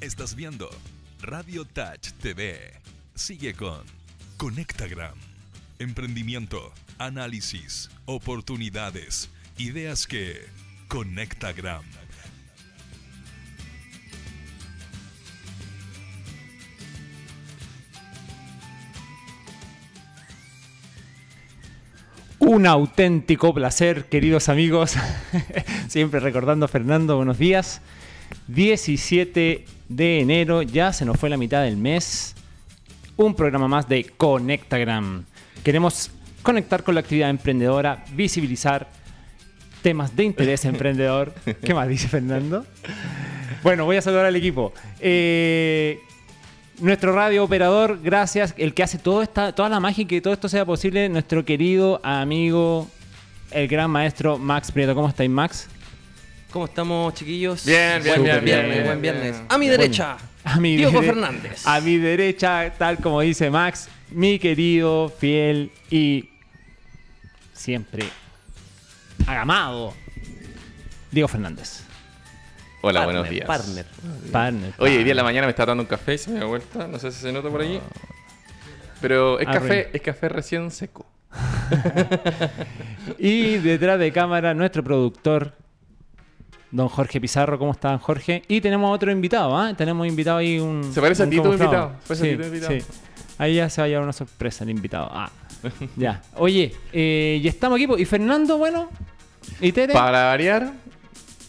Estás viendo Radio Touch TV. Sigue con Conectagram. Emprendimiento, análisis, oportunidades, ideas que Conectagram. Un auténtico placer, queridos amigos. Siempre recordando a Fernando, buenos días. 17 de enero, ya se nos fue la mitad del mes. Un programa más de Conectagram. Queremos conectar con la actividad emprendedora, visibilizar temas de interés emprendedor. ¿Qué más dice Fernando? Bueno, voy a saludar al equipo. Eh, nuestro radio operador, gracias, el que hace todo esta, toda la magia y que todo esto sea posible, nuestro querido amigo, el gran maestro Max Prieto. ¿Cómo estáis, Max? ¿Cómo estamos, chiquillos? Bien, bien, buen bien, viernes, bien, buen viernes. A mi derecha, A mi Diego dere- Fernández. A mi derecha, tal como dice Max, mi querido, fiel y siempre agamado Diego Fernández. Hola, Partner, buenos días. Partner. Partner. Oye, hoy día en la mañana me está dando un café y se me da vuelta. No sé si se nota por allí. Pero es café, es café recién seco. Y detrás de cámara, nuestro productor, don Jorge Pizarro. ¿Cómo está, Jorge? Y tenemos otro invitado, ¿ah? Tenemos invitado ahí un. Se parece a un Tito camuflado. invitado, se parece a Sí, Tito invitado. sí. Ahí ya se va a llevar una sorpresa el invitado. Ah, ya. Oye, eh, y estamos aquí. ¿Y Fernando, bueno? ¿Y Tere? Para variar.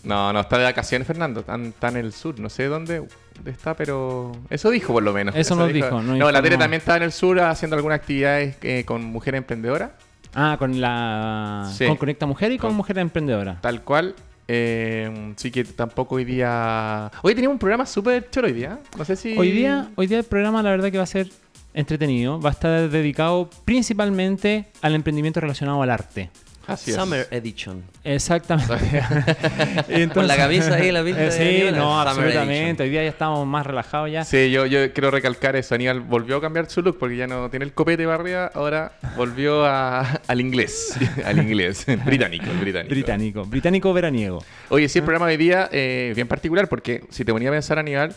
No, no, está de vacaciones Fernando. Está, está en el sur. No sé dónde está, pero. Eso dijo por lo menos. Eso nos dijo, No, la. Tere también está en el sur haciendo algunas actividades eh, con mujeres emprendedoras. Ah, con la. Sí. Con Conecta Mujer y con, Con- Mujer Emprendedora. Tal cual. Eh, sí que tampoco hoy día. Hoy teníamos un programa súper chulo hoy día. No sé si. Hoy día, hoy día el programa, la verdad, que va a ser entretenido. Va a estar dedicado principalmente al emprendimiento relacionado al arte. Así es. Summer Edition. Exactamente. Con la camisa ahí, la pinta Eh, Sí, no, Summer absolutamente. Edition. Hoy día ya estamos más relajados ya. Sí, yo, yo quiero recalcar eso. Aníbal volvió a cambiar su look porque ya no tiene el copete para arriba. Ahora volvió a- al inglés. al inglés. británico, británico. Británico. Británico veraniego. Oye, sí, el programa de hoy día eh, bien particular porque si te ponía a pensar, Aníbal,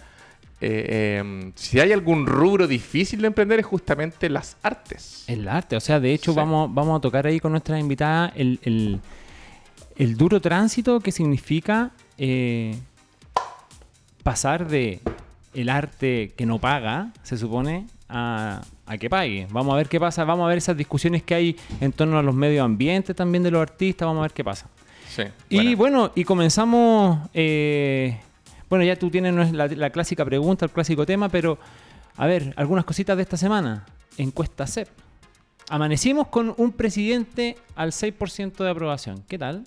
eh, eh, si hay algún rubro difícil de emprender es justamente las artes. El arte. O sea, de hecho, Sí. vamos, vamos a tocar ahí con nuestra invitada el, el- el duro tránsito que significa eh, pasar de el arte que no paga, se supone, a, a que pague. Vamos a ver qué pasa. Vamos a ver esas discusiones que hay en torno a los medios ambientes también de los artistas. Vamos a ver qué pasa. Sí. Y bueno. bueno, y comenzamos. Bueno, ya tú tienes la, la clásica pregunta, el clásico tema, pero a ver, algunas cositas de esta semana. Encuesta CEP. Amanecimos con un presidente al 6% de aprobación. ¿Qué tal?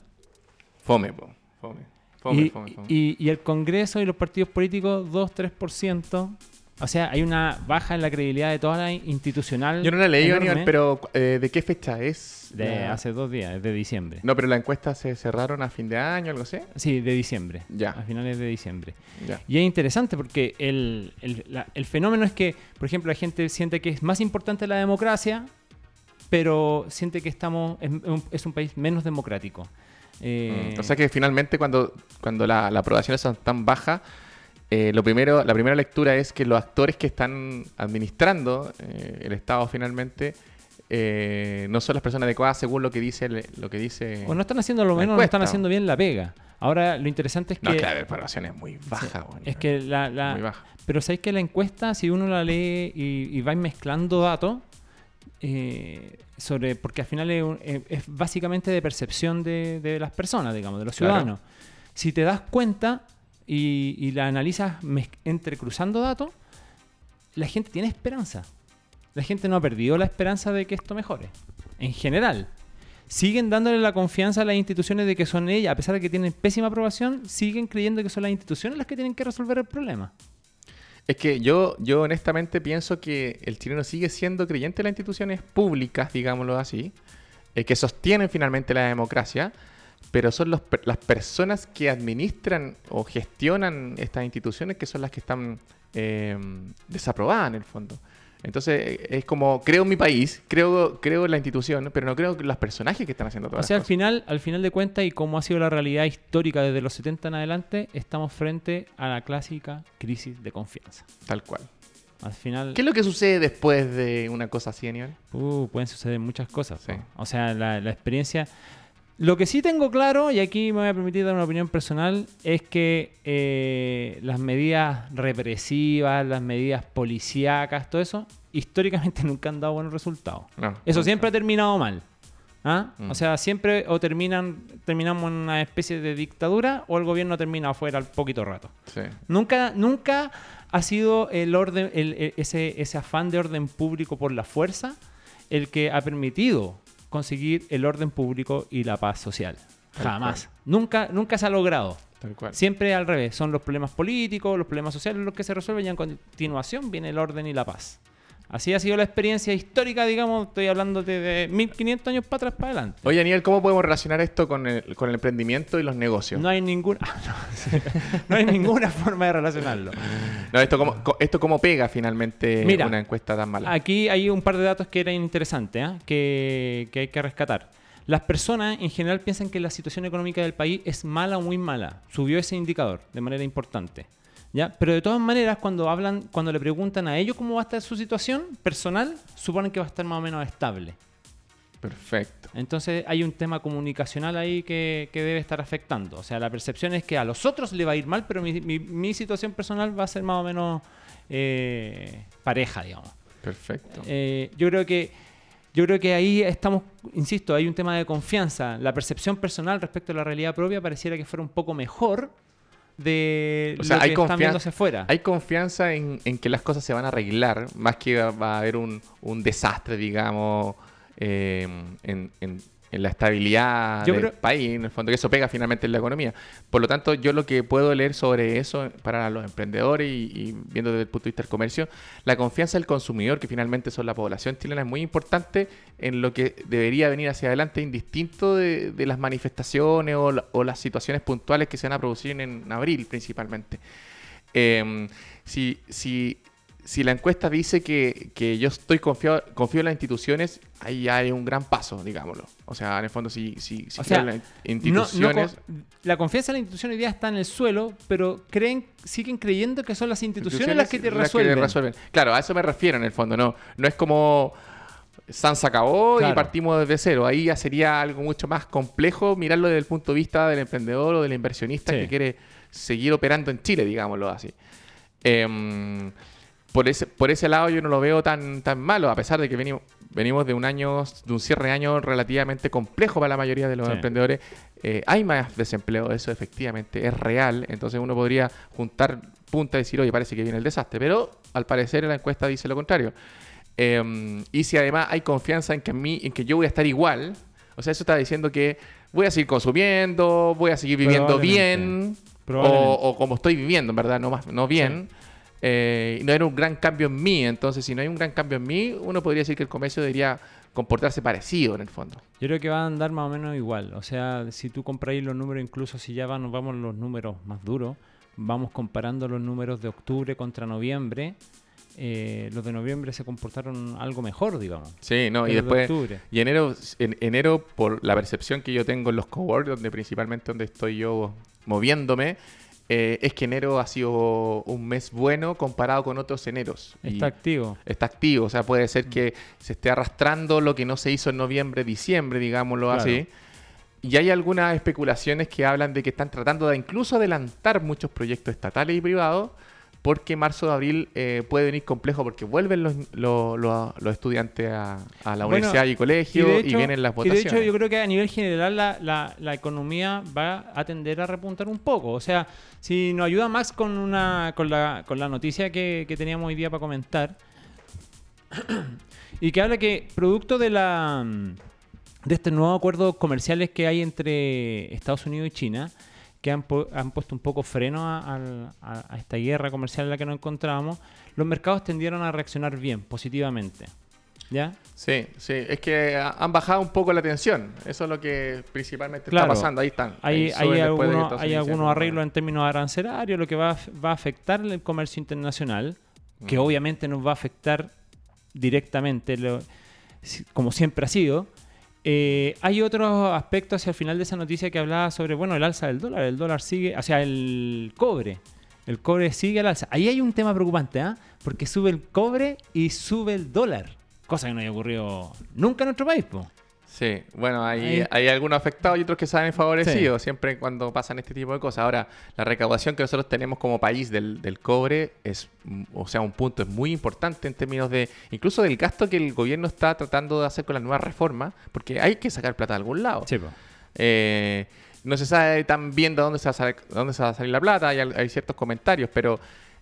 Fome, po. Fome. Fome, y, fome, fome. y- y el Congreso y los partidos políticos 2-3%. O sea, hay una baja en la credibilidad de toda la institucional. Yo no la leí, enorme Aníbal, pero eh, ¿de qué fecha es? De la- hace dos días, es de diciembre. No, pero las encuestas se cerraron a fin de año, algo así. Sí, de diciembre. Ya. A finales de diciembre. Ya. Y es interesante porque el, el- la- el fenómeno es que, por ejemplo, la gente siente que es más importante la democracia, pero siente que estamos es, un- es un país menos democrático. Eh, Mm, O sea que finalmente cuando, cuando la, la aprobación es tan baja, eh, lo primero, la primera lectura es que los actores que están administrando eh, el Estado finalmente eh, no son las personas adecuadas según lo que dice el- lo que dice. o no están haciendo lo menos, no están haciendo bien la pega. Ahora, lo interesante es que... no, claro, la aprobación es muy baja. bueno, es que la... la- muy baja. pero sabéis que la encuesta, si uno la lee y, y vais mezclando datos, eh, sobre porque al final es, es básicamente de percepción de, de las personas, digamos, de los Claro. ciudadanos. Si te das cuenta y, la analizas entrecruzando datos, la gente tiene esperanza. La gente no ha perdido la esperanza de que esto mejore. En general. Siguen dándole la confianza a las instituciones de que son ellas, a pesar de que tienen pésima aprobación, siguen creyendo que son las instituciones las que tienen que resolver el problema. Es que yo, yo honestamente pienso que el chileno sigue siendo creyente en las instituciones públicas, digámoslo así, eh, que sostienen finalmente la democracia, pero son los las personas que administran o gestionan estas instituciones que son las que están eh, desaprobadas en el fondo. Entonces es como, creo en mi país, creo, creo en la institución, pero no creo los personajes que están haciendo O todas sea, al cosas. final, al final de cuentas, y como ha sido la realidad histórica desde los 70 en adelante, estamos frente a la clásica crisis de confianza. Tal cual. Al final, ¿Qué es lo que sucede después de una cosa así, Aníbal? uh, pueden suceder muchas cosas. Sí. O sea, la, la experiencia... Lo que sí tengo claro, y aquí me voy a permitir dar una opinión personal, es que eh, las medidas represivas, las medidas policíacas, todo eso, históricamente nunca han dado buenos resultados. No, Eso nunca. siempre ha terminado mal. ¿Ah? Mm. O sea, siempre o terminan terminamos en una especie de dictadura o el gobierno termina afuera al poquito rato. Sí. Nunca, nunca ha sido el orden, el- el- ese, ese afán de orden público por la fuerza el que ha permitido conseguir el orden público y la paz social. Tal Jamás. Nunca, nunca se ha logrado. Tal cual. Siempre al revés. Son los problemas políticos, los problemas sociales los que se resuelven y a continuación viene el orden y la paz. Así ha sido la experiencia histórica, digamos, estoy hablando de, de 1500 años para atrás para adelante. Oye, Aníbal, ¿cómo podemos relacionar esto con el, con el emprendimiento y los negocios? No hay ninguna no hay ninguna forma de relacionarlo. No, esto, cómo, ¿Esto cómo pega finalmente Mira, una encuesta tan mala? Aquí hay un par de datos que eran interesantes, ¿ah? que, que hay que rescatar. Las personas en general piensan que la situación económica del país es mala o muy mala. Subió ese indicador de manera importante. ¿Ya? Pero de todas maneras, cuando hablan, cuando le preguntan a ellos cómo va a estar su situación personal, suponen que va a estar más o menos estable. Perfecto. Entonces hay un tema comunicacional ahí que, que debe estar afectando. O sea, la percepción es que a los otros le va a ir mal, pero mi, mi- mi situación personal va a ser más o menos eh, pareja, digamos. Perfecto. Eh, yo creo que yo creo que ahí estamos, insisto, hay un tema de confianza. La percepción personal respecto a la realidad propia pareciera que fuera un poco mejor de O sea, lo hay que están confian- viéndose fuera. Hay confianza en, en que las cosas se van a arreglar, más que va- va a haber un, un desastre, digamos, eh, en, en- en la estabilidad Yo del creo- país, en el fondo, que eso pega finalmente en la economía. Por lo tanto, yo lo que puedo leer sobre eso para los emprendedores y, y viendo desde el punto de vista del comercio, la confianza del consumidor, que finalmente son la población chilena, es muy importante en lo que debería venir hacia adelante, indistinto de, de las manifestaciones o, la- o las situaciones puntuales que se van a producir en, en abril principalmente. Eh, si, si, si la encuesta dice que, que yo estoy confiado, confío en las instituciones, ahí ya hay un gran paso, digámoslo. O sea, en el fondo, si, si, si O creo sea, en las No- no instituciones... la confianza en la institución hoy día está en el suelo, pero creen, siguen creyendo que son las instituciones, las que te resuelven. Claro, a eso me refiero en el fondo. No, no es como San se acabó y Claro. partimos desde cero. Ahí ya sería algo mucho más complejo mirarlo desde el punto de vista del emprendedor o del inversionista Sí. que quiere seguir operando en Chile, digámoslo así. Em, por, ese, por ese lado yo no lo veo tan, tan malo, a pesar de que venimos, venimos de un año, de un cierre de año relativamente complejo para la mayoría de los Sí. emprendedores. Eh, hay más desempleo, eso efectivamente es real. Entonces uno podría juntar punta y decir, oye, parece que viene el desastre. Pero al parecer la encuesta dice lo contrario. Eh, y si además hay confianza en que, mí, en que yo voy a estar igual, o sea, eso está diciendo que voy a seguir consumiendo, voy a seguir viviendo bien, o, Probablemente. o como estoy viviendo, en verdad, no, más, no bien. Eh, no era un gran cambio en mí. Entonces, si no hay un gran cambio en mí, uno podría decir que el comercio debería comportarse parecido en el fondo. Yo creo que va a andar más o menos igual. O sea, si tú compráis los números, incluso si ya van- vamos a los números más duros, vamos comparando los números de octubre contra noviembre. eh, los de noviembre se comportaron algo mejor, digamos. Sí, no, y de después... octubre. Y enero, en enero, por la percepción que yo tengo en los coworks, donde principalmente donde estoy yo moviéndome, eh, es que enero ha sido un mes bueno comparado con otros eneros. Y Está activo. está activo, o sea, puede ser que se esté arrastrando lo que no se hizo en noviembre, diciembre, digámoslo Claro. así. Y hay algunas especulaciones que hablan de que están tratando de incluso adelantar muchos proyectos estatales y privados porque marzo de abril eh, puede venir complejo porque vuelven los, los, los- los estudiantes a, a la Bueno, universidad y colegio y, vienen las y votaciones. de hecho, yo creo que a nivel general la, la- la economía va a tender a repuntar un poco. O sea, si nos ayuda Max con una con la, con la noticia que, que teníamos hoy día para comentar, y que habla que producto de la de estos nuevos acuerdos comerciales que hay entre Estados Unidos y China, que han, han puesto un poco freno a, al- a- a esta guerra comercial en la que nos encontramos, los mercados tendieron a reaccionar bien, positivamente. ¿Ya? Sí, sí, es que ha- han bajado un poco la tensión. Eso es lo que principalmente Claro. está pasando. Ahí están. Hay, Ahí hay, después de hay algunos arreglos en términos arancelarios, lo que va va a afectar el comercio internacional, que Mm. obviamente nos va a afectar directamente, lo- como siempre ha sido. Eh, hay otros aspectos hacia el final de esa noticia que hablaba sobre, bueno, el alza del dólar. El dólar sigue, o sea, el cobre. El cobre sigue al alza. Ahí hay un tema preocupante, ¿ah? Porque sube el cobre y sube el dólar. Cosa que no había ocurrido nunca en nuestro país, po. Sí, bueno, hay, Ahí- hay algunos afectados y otros que salen favorecidos siempre cuando pasan este tipo de cosas. Ahora, la recaudación que nosotros tenemos como país del, del cobre es, mm, o sea, un punto es muy importante en términos de, incluso del gasto que el gobierno está tratando de hacer con la nueva reforma, porque hay que sacar plata de algún lado. Sí. Eh, no se sabe tan bien de dónde se va a, sal- dónde se va a salir la plata, hay ciertos comentarios, pero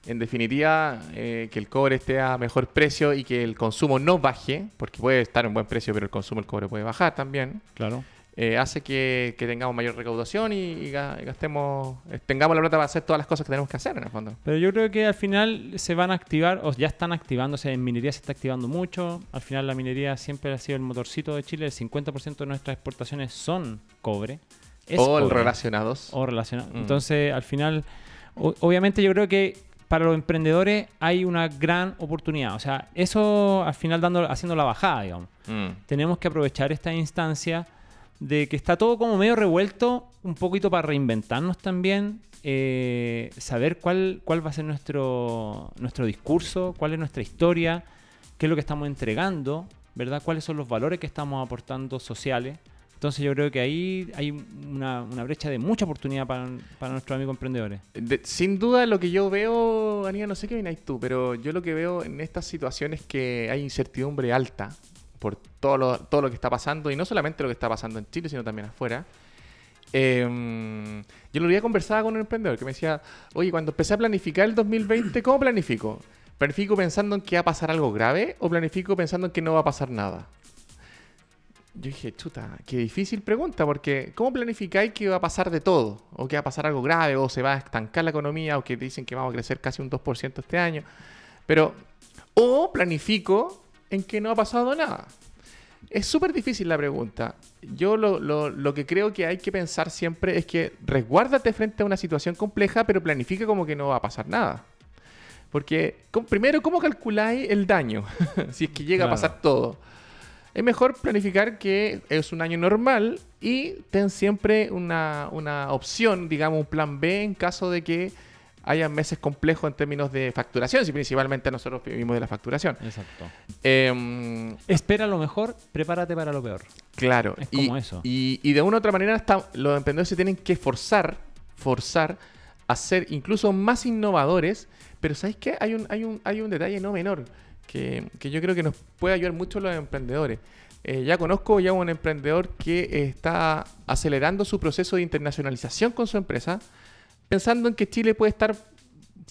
en definitiva eh, que el cobre esté a mejor precio y que el consumo no baje, porque puede estar en buen precio, pero el consumo del cobre puede bajar también, Claro. eh, hace que, que tengamos mayor recaudación y, y ga- y gastemos, eh, tengamos la plata para hacer todas las cosas que tenemos que hacer en el fondo. Pero yo creo que al final se van a activar, o ya están activándose, en minería se está activando mucho. Al final la minería siempre ha sido el motorcito de Chile. El 50% de nuestras exportaciones son cobre. O cobre. relacionados. O relacionado. Mm. Entonces, al final, o- obviamente yo creo que para los emprendedores hay una gran oportunidad. O sea, eso al final dando, haciendo la bajada, digamos. Mm. Tenemos que aprovechar esta instancia de que está todo como medio revuelto, un poquito para reinventarnos también, eh, saber cuál, cuál va a ser nuestro, nuestro discurso, cuál es nuestra historia, qué es lo que estamos entregando, ¿verdad? ¿Cuáles son los valores que estamos aportando sociales? Entonces yo creo que ahí hay una, brecha de mucha oportunidad para, nuestros amigos emprendedores. De- sin duda lo que yo veo, Anía, no sé qué viene tú, pero yo lo que veo en estas situaciones es que hay incertidumbre alta por todo lo, todo lo que está pasando, y no solamente lo que está pasando en Chile, sino también afuera. Eh, yo lo día conversaba con un emprendedor que me decía, oye, cuando empecé a planificar el 2020, ¿cómo planifico? ¿Planifico pensando en que va a pasar algo grave o planifico pensando en que no va a pasar nada? Yo dije, chuta, qué difícil pregunta, porque ¿cómo planificáis que va a pasar de todo? ¿O que va a pasar algo grave? ¿O se va a estancar la economía? ¿O que dicen que vamos a crecer casi un 2% este año? Pero, o planifico en que no ha pasado nada. Es súper difícil la pregunta. Yo lo, lo- lo que creo que hay que pensar siempre es que resguárdate frente a una situación compleja, pero planifica como que no va a pasar nada. Porque, primero, ¿cómo calculáis el daño? si es que llega Claro. a pasar todo. Es mejor planificar que es un año normal y ten siempre una, una opción, digamos, un plan B en caso de que haya meses complejos en términos de facturación, si principalmente nosotros vivimos de la facturación. Exacto. Em, Espera lo mejor, prepárate para lo peor. Claro. Es y, como eso. Y, y de una u otra manera está- los emprendedores se tienen que forzar, forzar a ser incluso más innovadores. Pero ¿sabéis qué? Hay un, hay un, hay un detalle no menor que, yo creo que nos puede ayudar mucho a los emprendedores. Eh, ya conozco ya un emprendedor que está acelerando su proceso de internacionalización con su empresa, pensando en que Chile puede estar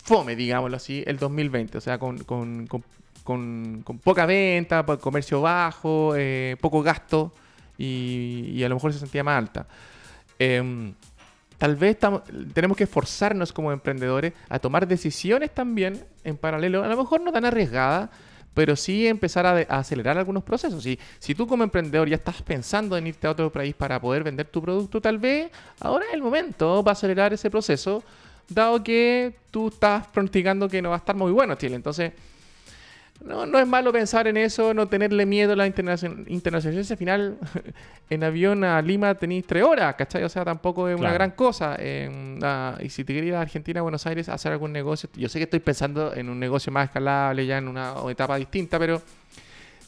fome, digámoslo así, el 2020. O sea, con, con- con- con- poca venta, comercio bajo, eh, poco gasto y, y a lo mejor se sentía más alta. Em, tal vez tenemos que esforzarnos como emprendedores a tomar decisiones también en paralelo, a lo mejor no tan arriesgadas, pero sí empezar a acelerar algunos procesos. Si, si tú como emprendedor ya estás pensando en irte a otro país para poder vender tu producto, tal vez ahora es el momento para acelerar ese proceso, dado que tú estás pronosticando que no va a estar muy bueno Chile. Entonces, no, no es malo pensar en eso, no tenerle miedo a la internacion- internacionalización. Al final, en avión a Lima tenéis tres horas, ¿cachai? O sea, tampoco es una gran cosa. En, ah, y si te querías ir a Argentina, a Buenos Aires, a hacer algún negocio, yo sé que estoy pensando en un negocio más escalable, ya en una etapa distinta, pero,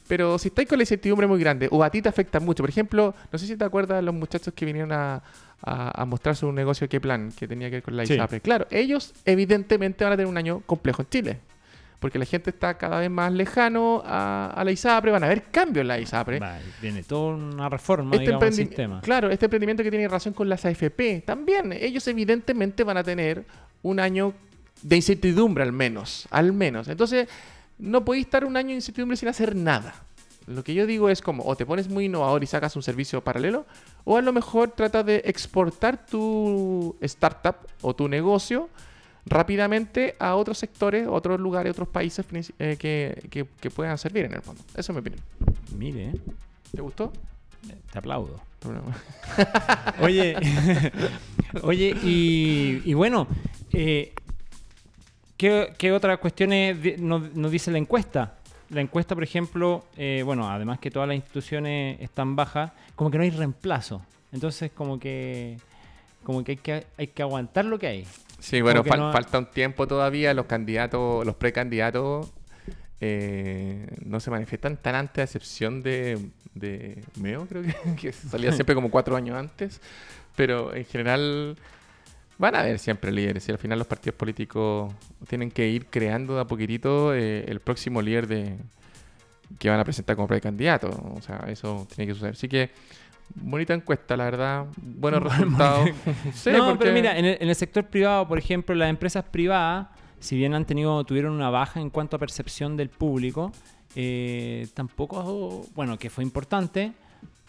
pero si estáis con la incertidumbre muy grande, o a ti te afecta mucho, por ejemplo, no sé si te acuerdas de los muchachos que vinieron a, a, a mostrarse un negocio que plan, que tenía que ver con la Sí. ISAPRE. Claro, ellos evidentemente van a tener un año complejo en Chile porque la gente está cada vez más lejano a, a la ISAPRE, van a haber cambios en la ISAPRE. Va, viene toda una reforma, Este digamos, al sistema. Claro, este emprendimiento que tiene relación con las AFP, también ellos evidentemente van a tener un año de incertidumbre al menos, al menos. Entonces, no podéis estar un año de incertidumbre sin hacer nada. Lo que yo digo es como, o te pones muy innovador y sacas un servicio paralelo, o a lo mejor tratas de exportar tu startup o tu negocio rápidamente a otros sectores, otros lugares, otros países eh, que, que- que puedan servir en el fondo. Esa es mi opinión. Mire, ¿Te gustó? te aplaudo. Oye, oye, y, y bueno, eh, ¿qué, qué otras cuestiones nos dice la encuesta? la encuesta, por ejemplo, eh, bueno, además que todas las instituciones están bajas, como que no hay reemplazo. Entonces, como que como que hay que, hay que aguantar lo que hay. Sí, bueno, fal- no- falta un tiempo todavía. Los candidatos, los precandidatos eh, no se manifiestan tan antes, a excepción de, de Meo, creo que, que salía siempre como cuatro años antes. Pero en general van a haber siempre líderes. Y al final los partidos políticos tienen que ir creando de a poquitito eh, el próximo líder de que van a presentar como precandidato. O sea, eso tiene que suceder. Así que bonita encuesta, la verdad. Buenos resultados. Sí, no, porque- pero mira, en el, en el sector privado, por ejemplo, las empresas privadas, si bien han tenido, tuvieron una baja en cuanto a percepción del público, eh, tampoco, bueno, que fue importante,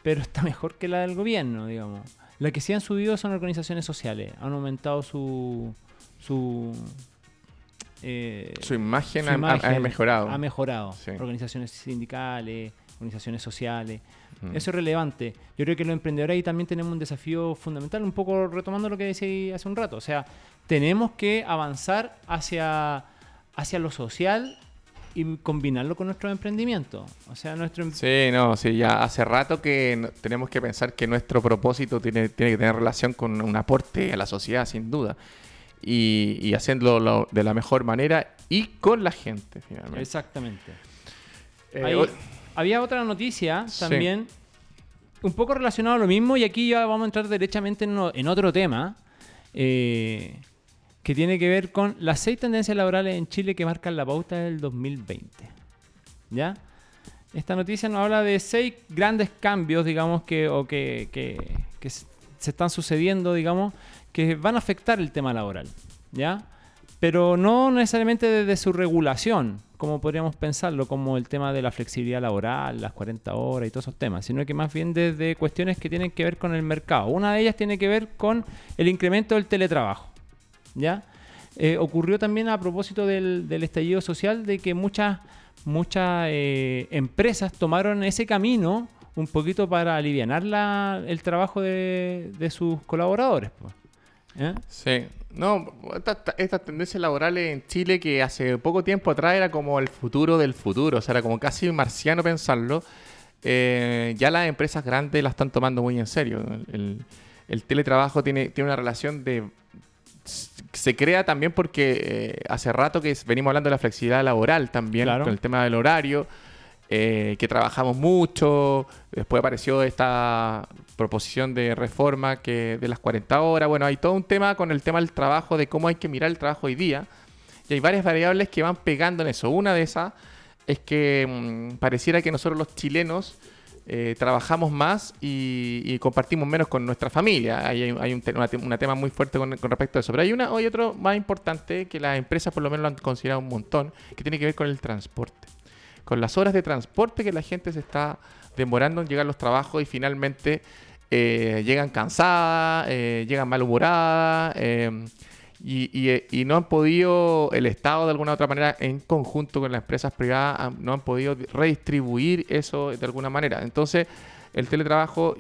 pero está mejor que la del gobierno, digamos. La que sí han subido son organizaciones sociales, han aumentado su su eh, Su imagen, su ha- ha- imagen ha, mejorado. Ha mejorado. Sí. Organizaciones sindicales, organizaciones sociales. Mm. Eso es relevante. Yo creo que los emprendedores ahí también tenemos un desafío fundamental, un poco retomando lo que decía hace un rato. O sea, tenemos que avanzar hacia, hacia lo social y combinarlo con nuestro emprendimiento. O sea, nuestro em- Sí, no, sí, ya hace rato que tenemos que pensar que nuestro propósito tiene, tiene que tener relación con un aporte a la sociedad, sin duda. Y, y haciéndolo lo- de la mejor manera y con la gente, finalmente. Exactamente. Eh, Ahí- había otra noticia Sí. también, un poco relacionado a lo mismo, y aquí ya vamos a entrar derechamente en, en otro tema, eh, que tiene que ver con las seis tendencias laborales en Chile que marcan la pauta del 2020. ¿Ya? Esta noticia nos habla de seis grandes cambios, digamos, que, o que, que- que se están sucediendo, digamos, que van a afectar el tema laboral. ¿Ya? Pero no necesariamente desde su regulación, como podríamos pensarlo, como el tema de la flexibilidad laboral, las 40 horas y todos esos temas, sino que más bien desde cuestiones que tienen que ver con el mercado. Una de ellas tiene que ver con el incremento del teletrabajo. ¿Ya? Eh, ocurrió también a propósito del, estallido social de que muchas, muchas eh, empresas tomaron ese camino un poquito para aliviar el trabajo de, de sus colaboradores. ¿Eh? Sí. No, estas estas tendencias laborales en Chile que hace poco tiempo atrás era como el futuro del futuro, o sea, era como casi marciano pensarlo, eh, ya las empresas grandes la están tomando muy en serio. El, el- el teletrabajo tiene, tiene una relación de... Se crea también porque eh, hace rato que venimos hablando de la flexibilidad laboral también, Claro. con el tema del horario, eh, que trabajamos mucho, después apareció esta proposición de reforma que de las 40 horas, bueno, hay todo un tema con el tema del trabajo, de cómo hay que mirar el trabajo hoy día, y hay varias variables que van pegando en eso. Una de esas es que mm, pareciera que nosotros los chilenos eh, trabajamos más y, compartimos menos con nuestra familia. Hay, un, tema muy fuerte con, con respecto a eso. Pero hay una, hay otro más importante que las empresas por lo menos lo han considerado un montón, que tiene que ver con el transporte. Con las horas de transporte que la gente se está demorando en llegar a los trabajos y finalmente eh, llegan cansadas, eh, llegan malhumoradas. eh, y, y- y no han podido, el Estado de alguna u otra manera, en conjunto con las empresas privadas, han- no han podido redistribuir eso de alguna manera. Entonces, el teletrabajo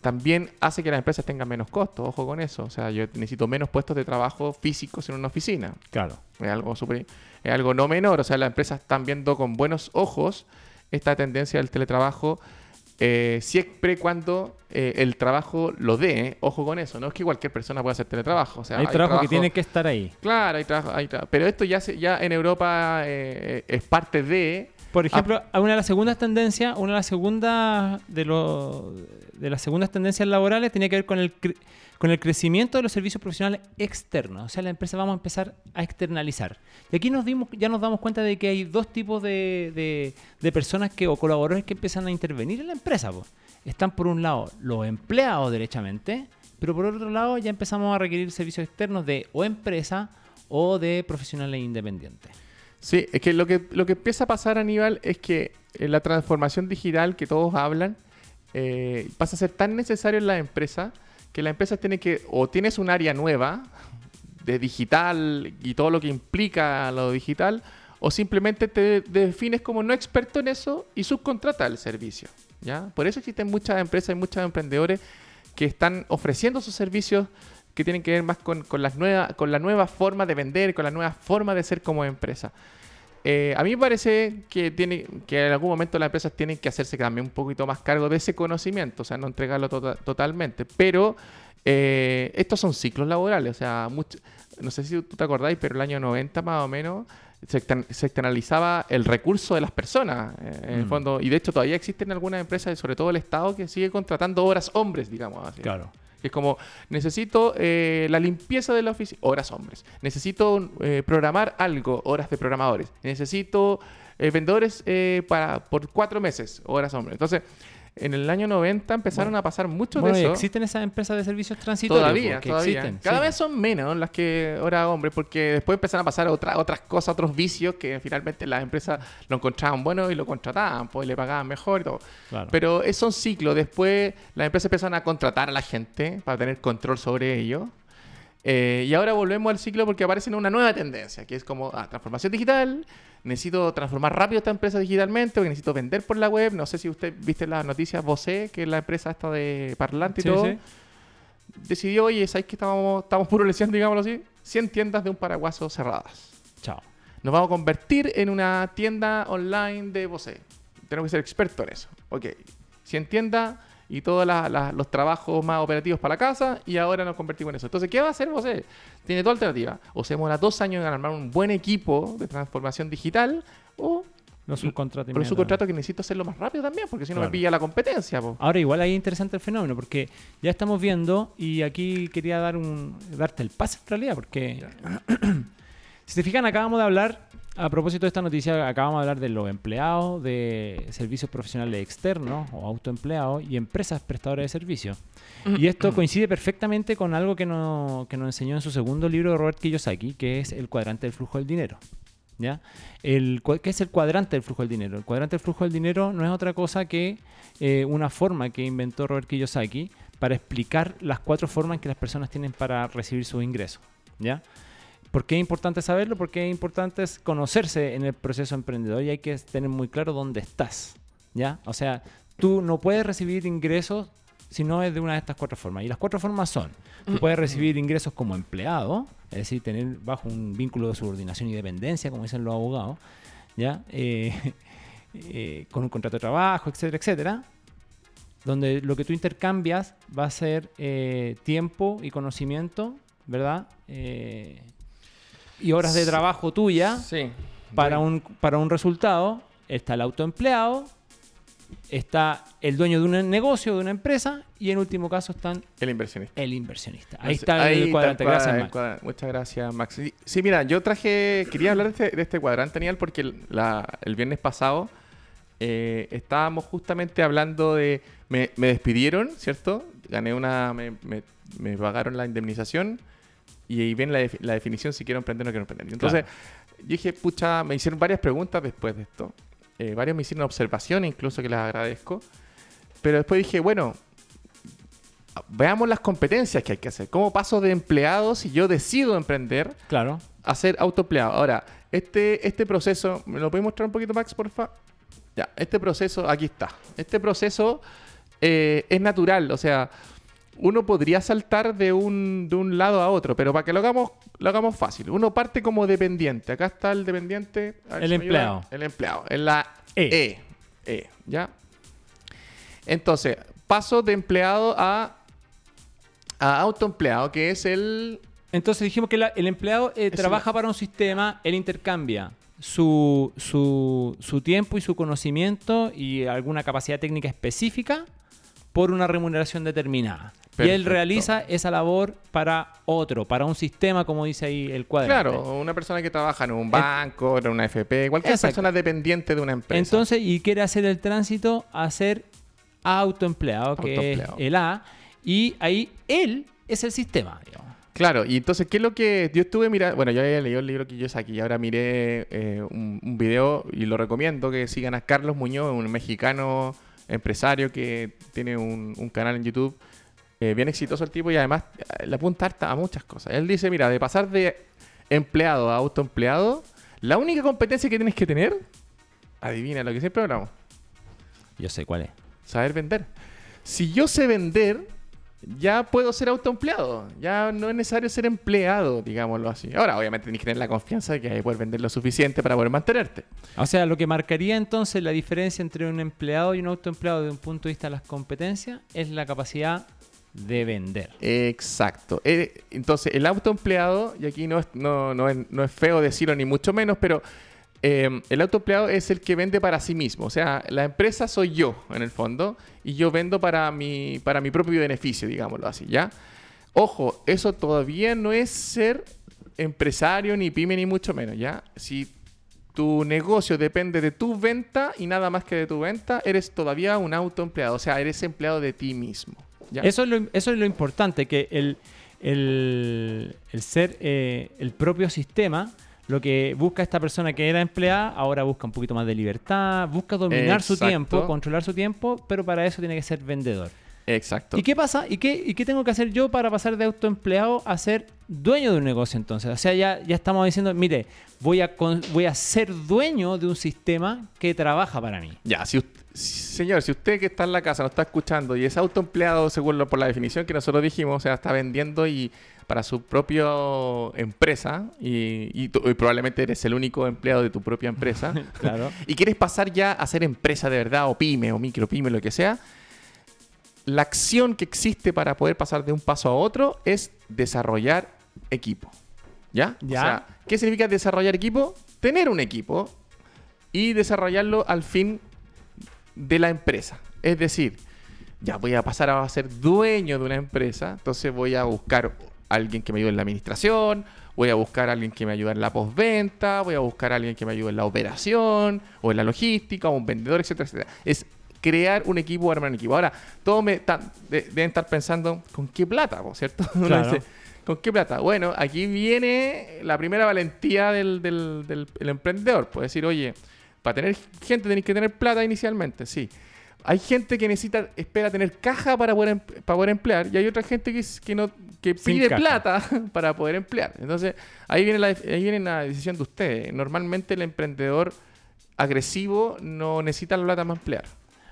también hace que las empresas tengan menos costos, ojo con eso. O sea, yo necesito menos puestos de trabajo físicos en una oficina. Claro. Es algo, súper- es algo no menor. O sea, las empresas están viendo con buenos ojos esta tendencia del teletrabajo, eh, siempre cuando eh, el trabajo lo dé. ¿eh? Ojo con eso. No es que cualquier persona pueda hacer teletrabajo. O sea, hay, trabajo que tiene que estar ahí. Claro, hay trabajo, hay trabajo. Pero esto ya, se- ya en Europa eh, es parte de... Por ejemplo, una de las segundas tendencias, una de las segundas de, lo- de las segundas tendencias laborales tenía que ver con el con el crecimiento de los servicios profesionales externos. O sea, la empresa vamos a empezar a externalizar. Y aquí nos dimos, ya nos damos cuenta de que hay dos tipos de, de- de personas que, o colaboradores que empiezan a intervenir en la empresa. po. Están por un lado los empleados derechamente, pero por otro lado ya empezamos a requerir servicios externos de o empresa o de profesionales independientes. Sí, es que lo que, lo que empieza a pasar, Aníbal, es que eh, la transformación digital que todos hablan eh, pasa a ser tan necesario en la empresa que la empresa tiene que, o tienes un área nueva de digital y todo lo que implica lo digital, o simplemente te defines como no experto en eso y subcontrata el servicio. ¿ya? Por eso existen muchas empresas y muchos emprendedores que están ofreciendo sus servicios que tienen que ver más con, con las nuevas, con la nueva forma de vender, con la nueva forma de ser como empresa. eh, a mí me parece que, tiene, que en algún momento las empresas tienen que hacerse también un poquito más cargo de ese conocimiento, o sea, no entregarlo tota- totalmente. Pero eh, estos son ciclos laborales, o sea, mucho- no sé si tú te acordáis, pero el año 90 más o menos se, extern- se externalizaba el recurso de las personas, eh, en el Mm. fondo, y de hecho todavía existen algunas empresas, sobre todo el Estado, que sigue contratando horas hombres, digamos así. Claro. Que Es como, necesito eh, la limpieza de la oficina, horas hombres. Necesito eh, programar algo, horas de programadores. Necesito eh, vendedores para, por cuatro meses, horas hombres. Entonces, en el año 90 empezaron a pasar mucho Bueno, de eso. existen esas empresas de servicios transitorios. Todavía, porque todavía. existen, Cada sí. vez son menos las que horas hombres, porque después empezaron a pasar otra- otras cosas, otros vicios que finalmente las empresas lo encontraban bueno y lo contrataban, pues le pagaban mejor y todo. Claro. Pero es un ciclo. Después las empresas empiezan a contratar a la gente para tener control sobre ello. Eh, y ahora volvemos al ciclo porque aparece una nueva tendencia, que es como ah, transformación digital. Necesito transformar rápido esta empresa digitalmente, porque necesito vender por la web. No sé si usted viste las noticias Vocé, que es la empresa esta de parlante y Sí, todo. sí. Decidió, oye, ¿sabes que estamos, estamos digámoslo así? 100 tiendas de un paraguaso cerradas. Chao. Nos vamos a convertir en una tienda online de Bose. Tenemos que ser expertos en eso. Ok. 100 tiendas y todos los trabajos más operativos para la casa y ahora nos convertimos en eso. Entonces, ¿qué va a hacer Bose? Tiene dos alternativas. O se demora dos años en armar un buen equipo de transformación digital o Los subcontratos. por su contrato que necesito hacerlo más rápido también porque si no me pilla la competencia. po. Ahora igual ahí es interesante el fenómeno porque ya estamos viendo y aquí quería dar un darte el pase en realidad porque si se fijan acabamos de hablar a propósito de esta noticia acabamos de hablar de los empleados de servicios profesionales externos o autoempleados y empresas prestadoras de servicios y esto coincide perfectamente con algo que, no- que nos enseñó en su segundo libro Robert Kiyosaki que es el cuadrante del flujo del dinero ¿Ya? El, ¿Qué es el cuadrante del flujo del dinero? El cuadrante del flujo del dinero no es otra cosa que eh, una forma que inventó Robert Kiyosaki para explicar las cuatro formas que las personas tienen para recibir sus ingresos. ¿Ya? ¿Por qué es importante saberlo? Porque es importante conocerse en el proceso emprendedor y hay que tener muy claro dónde estás. ¿Ya? O sea, tú no puedes recibir ingresos si no es de una de estas cuatro formas. Y las cuatro formas son, tú puedes recibir ingresos como empleado, es decir, tener bajo un vínculo de subordinación y dependencia, como dicen los abogados, ¿ya? Eh, eh, con un contrato de trabajo, etcétera, etcétera, donde lo que tú intercambias va a ser eh, tiempo y conocimiento, ¿verdad? Y horas de trabajo tuya Sí. para un, para un resultado. Está el autoempleado, está el dueño de un negocio, de una empresa, y en último caso están El inversionista. el inversionista. Ahí está el cuadrante. cuadra- Gracias, Max. cuadra- Muchas gracias, Max. Sí, sí, mira, yo traje, quería hablar de este, de este cuadrante, Daniel, porque el, la- el viernes pasado eh, estábamos justamente hablando de, me, me despidieron, ¿cierto? Gané una, me, me- me pagaron la indemnización y ahí viene la, def- la definición si quiero emprender o no quiero emprender. Entonces, yo dije, pucha, me hicieron varias preguntas después de esto. Eh, varios me hicieron observaciones, incluso que las agradezco. Pero después dije, bueno, veamos las competencias que hay que hacer. ¿Cómo paso de empleado si yo decido emprender Claro. a ser autoempleado? Ahora, este, este proceso, ¿me lo puedes mostrar un poquito, Max, porfa? Ya, este proceso, aquí está. Este proceso eh, es natural, o sea, uno podría saltar de un, de un lado a otro, pero para que lo hagamos, lo hagamos fácil. Uno parte como dependiente. Acá está el dependiente. ver El ayuda. empleado. El empleado. En la E. E. E, ¿ya? Entonces, paso de empleado a, a autoempleado, que es el... Entonces dijimos que la- el empleado eh, trabaja para un sistema, él intercambia su, su, su tiempo y su conocimiento y alguna capacidad técnica específica por una remuneración determinada. Y él realiza esa labor para otro, para un sistema, como dice ahí el cuadrante. Claro, una persona que trabaja en un banco, en una FP, cualquier Exacto. persona dependiente de una empresa. Entonces, y quiere hacer el tránsito a ser autoempleado, que Autoempleado. es el A, y ahí él es el sistema. digamos. Claro, y entonces, ¿qué es lo que yo estuve mirando? Bueno, yo había leído el libro que yo saqué y ahora miré eh, un, un video y lo recomiendo que sigan a Carlos Muñoz, un mexicano empresario que tiene un, un canal en YouTube eh, bien exitoso el tipo y además eh, le apunta harta a muchas cosas. Él dice, mira, de pasar de empleado a autoempleado, la única competencia que tienes que tener, adivina lo que siempre hablamos, Yo sé cuál es. saber vender. Si yo sé vender, ya puedo ser autoempleado. Ya no es necesario ser empleado, digámoslo así. Ahora, obviamente, tienes que tener la confianza de que hay que poder vender lo suficiente para poder mantenerte. O sea, lo que marcaría entonces la diferencia entre un empleado y un autoempleado desde un punto de vista de las competencias es la capacidad de vender. Exacto. Eh, entonces, el autoempleado, y aquí no es, no, no, es, no es feo decirlo ni mucho menos, pero eh, el autoempleado es el que vende para sí mismo. O sea, la empresa soy yo, en el fondo, y yo vendo para mi, para mi propio beneficio, digámoslo así, ¿ya? Ojo, eso todavía no es ser empresario, ni pyme, ni mucho menos, ¿ya? Si tu negocio depende de tu venta y nada más que de tu venta, eres todavía un autoempleado. O sea, eres empleado de ti mismo. ¿Ya? Eso, es lo, eso es lo importante, que el, el, el ser eh, el propio sistema, lo que busca esta persona que era empleada, ahora busca un poquito más de libertad, busca dominar su tiempo, controlar su tiempo, pero para eso tiene que ser vendedor. Exacto. ¿Y qué pasa? ¿Y qué, ¿Y qué tengo que hacer yo para pasar de autoempleado a ser dueño de un negocio entonces? O sea, ya, ya estamos diciendo, mire, voy a, con- voy a ser dueño de un sistema que trabaja para mí. Ya, si- señor, si usted que está en la casa nos está escuchando y es autoempleado según lo, por la definición que nosotros dijimos, o sea, está vendiendo y para su propia empresa y, y tú- y probablemente eres el único empleado de tu propia empresa Claro. y quieres pasar ya a ser empresa de verdad o pyme o micro pyme, lo que sea, la acción que existe para poder pasar de un paso a otro es desarrollar equipo. ¿Ya? Ya. O sea, ¿qué significa desarrollar equipo? Tener un equipo y desarrollarlo al fin de la empresa. Es decir, ya voy a pasar a ser dueño de una empresa, entonces voy a buscar a alguien que me ayude en la administración, voy a buscar a alguien que me ayude en la postventa, voy a buscar a alguien que me ayude en la operación o en la logística o un vendedor, etcétera, etcétera. Es crear un equipo armar un equipo. Ahora, todos me tan- de- deben estar pensando, ¿con qué plata? ¿Cierto? Uno Claro. dice, ¿Con qué plata? Bueno, aquí viene la primera valentía del, del- del- el emprendedor. Puede decir, oye, para tener gente tenéis que tener plata inicialmente, sí. Hay gente que necesita, espera tener caja para poder, em- para poder emplear y hay otra gente que, que, no, que pide plata para poder emplear. Entonces, ahí viene, la, ahí viene la decisión de ustedes. Normalmente el emprendedor agresivo no necesita la plata para emplear.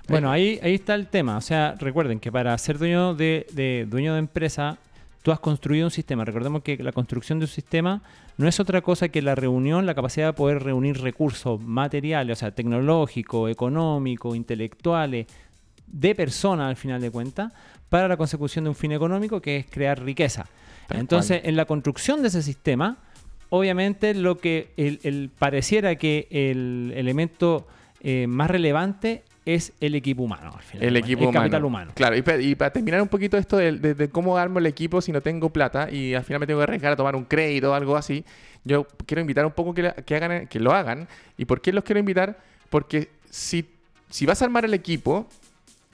Bueno, ahí, ahí está el tema. O sea, recuerden que para ser dueño de, de- dueño de empresa, tú has construido un sistema. Recordemos que la construcción de un sistema no es otra cosa que la reunión, la capacidad de poder reunir recursos materiales, o sea, tecnológicos, económicos, intelectuales, de personas al final de cuentas, para la consecución de un fin económico que es crear riqueza. Tal Entonces, en la construcción de ese sistema, obviamente lo que el, el- pareciera que el elemento eh, más relevante es el equipo humano. al final El de equipo cuentas, humano. capital humano. Claro, y, pa- y para terminar un poquito esto de, de- de cómo armo el equipo si no tengo plata y al final me tengo que arriesgar a tomar un crédito o algo así, yo quiero invitar un poco que, la- que, hagan, que lo hagan. ¿Y por qué los quiero invitar? Porque si, si vas a armar el equipo,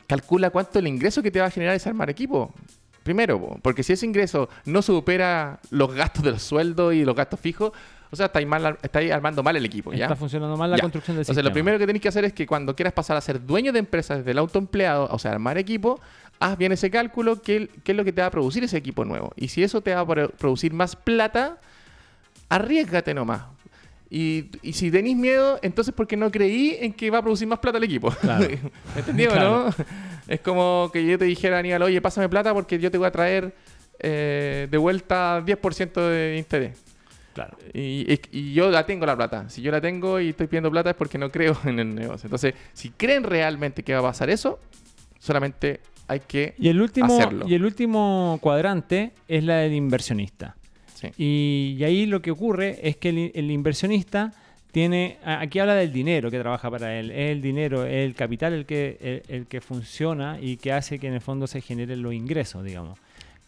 calcula cuánto el ingreso que te va a generar ese armar equipo. Primero, po, porque si ese ingreso no supera los gastos del sueldo y los gastos fijos, o sea, estáis, mal, estáis armando mal el equipo. ¿ya? Está funcionando mal la Ya. construcción del Entonces, sistema. lo primero que tenéis que hacer es que cuando quieras pasar a ser dueño de empresas desde el autoempleado, o sea, armar equipo, haz bien ese cálculo, qué, qué es lo que te va a producir ese equipo nuevo. Y si eso te va a pro- producir más plata, arriesgate nomás. Y, y si tenéis miedo, entonces porque no creí en que va a producir más plata el equipo. Claro. ¿Entendido, Claro. no? Es como que yo te dijera, Aníbal, oye, pásame plata porque yo te voy a traer eh, de vuelta 10% de interés. Claro. Y, y- y yo la tengo la plata. Si yo la tengo y estoy pidiendo plata es porque no creo en el negocio. Entonces, si creen realmente que va a pasar eso, solamente hay que... Y el último, Hacerlo. y el último cuadrante es la del inversionista. Sí. Y, y ahí lo que ocurre es que el, el inversionista tiene, aquí habla del dinero que trabaja para él, es el dinero, es el capital el que, el, el que funciona y que hace que en el fondo se generen los ingresos, digamos.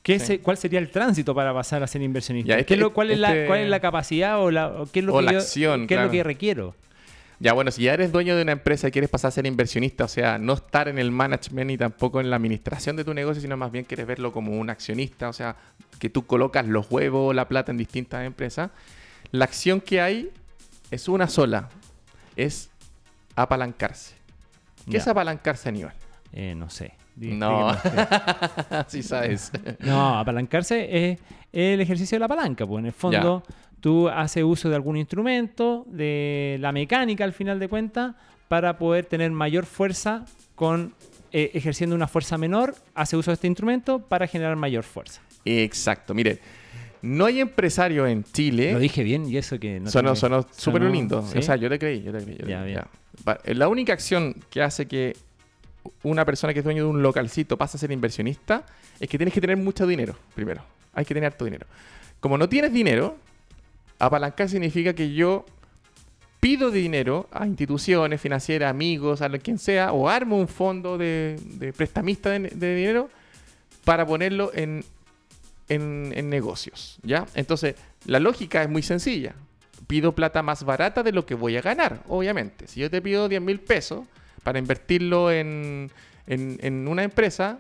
¿Qué Sí. se- ¿Cuál sería el tránsito para pasar a ser inversionista? Ya, ¿Qué este- es lo- cuál, es la, este- ¿Cuál es la capacidad o, la, o qué es lo O que la yo- acción, qué es lo que requiero? Ya, bueno, si ya eres dueño de una empresa y quieres pasar a ser inversionista, o sea, no estar en el management ni tampoco en la administración de tu negocio, sino más bien quieres verlo como un accionista, o sea, que tú colocas los huevos, la plata en distintas empresas, la acción que hay es una sola, es apalancarse. ¿Qué Ya. es apalancarse, Aníbal? Eh, no sé. No. Así sabes. No, apalancarse es el ejercicio de la palanca, pues en el fondo tú haces uso de algún instrumento, de la mecánica al final de cuentas, para poder tener mayor fuerza con eh, ejerciendo una fuerza menor, hace uso de este instrumento para generar mayor fuerza. Exacto, mire. No hay empresario en Chile. Lo dije bien y eso que no sonó, súper lindo. ¿sí? O sea, yo te creí, yo te creí. yo creí, ya. La única acción que hace que una persona que es dueño de un localcito pase a ser inversionista es que tienes que tener mucho dinero, primero. Hay que tener tu dinero. Como no tienes dinero, apalancar significa que yo pido dinero a instituciones financieras, amigos, a quien sea, o armo un fondo de, prestamista de, de dinero para ponerlo en, en, en negocios, ¿ya? Entonces, la lógica es muy sencilla. Pido plata más barata de lo que voy a ganar, obviamente. Si yo te pido 10 mil pesos para invertirlo en, en, en una empresa,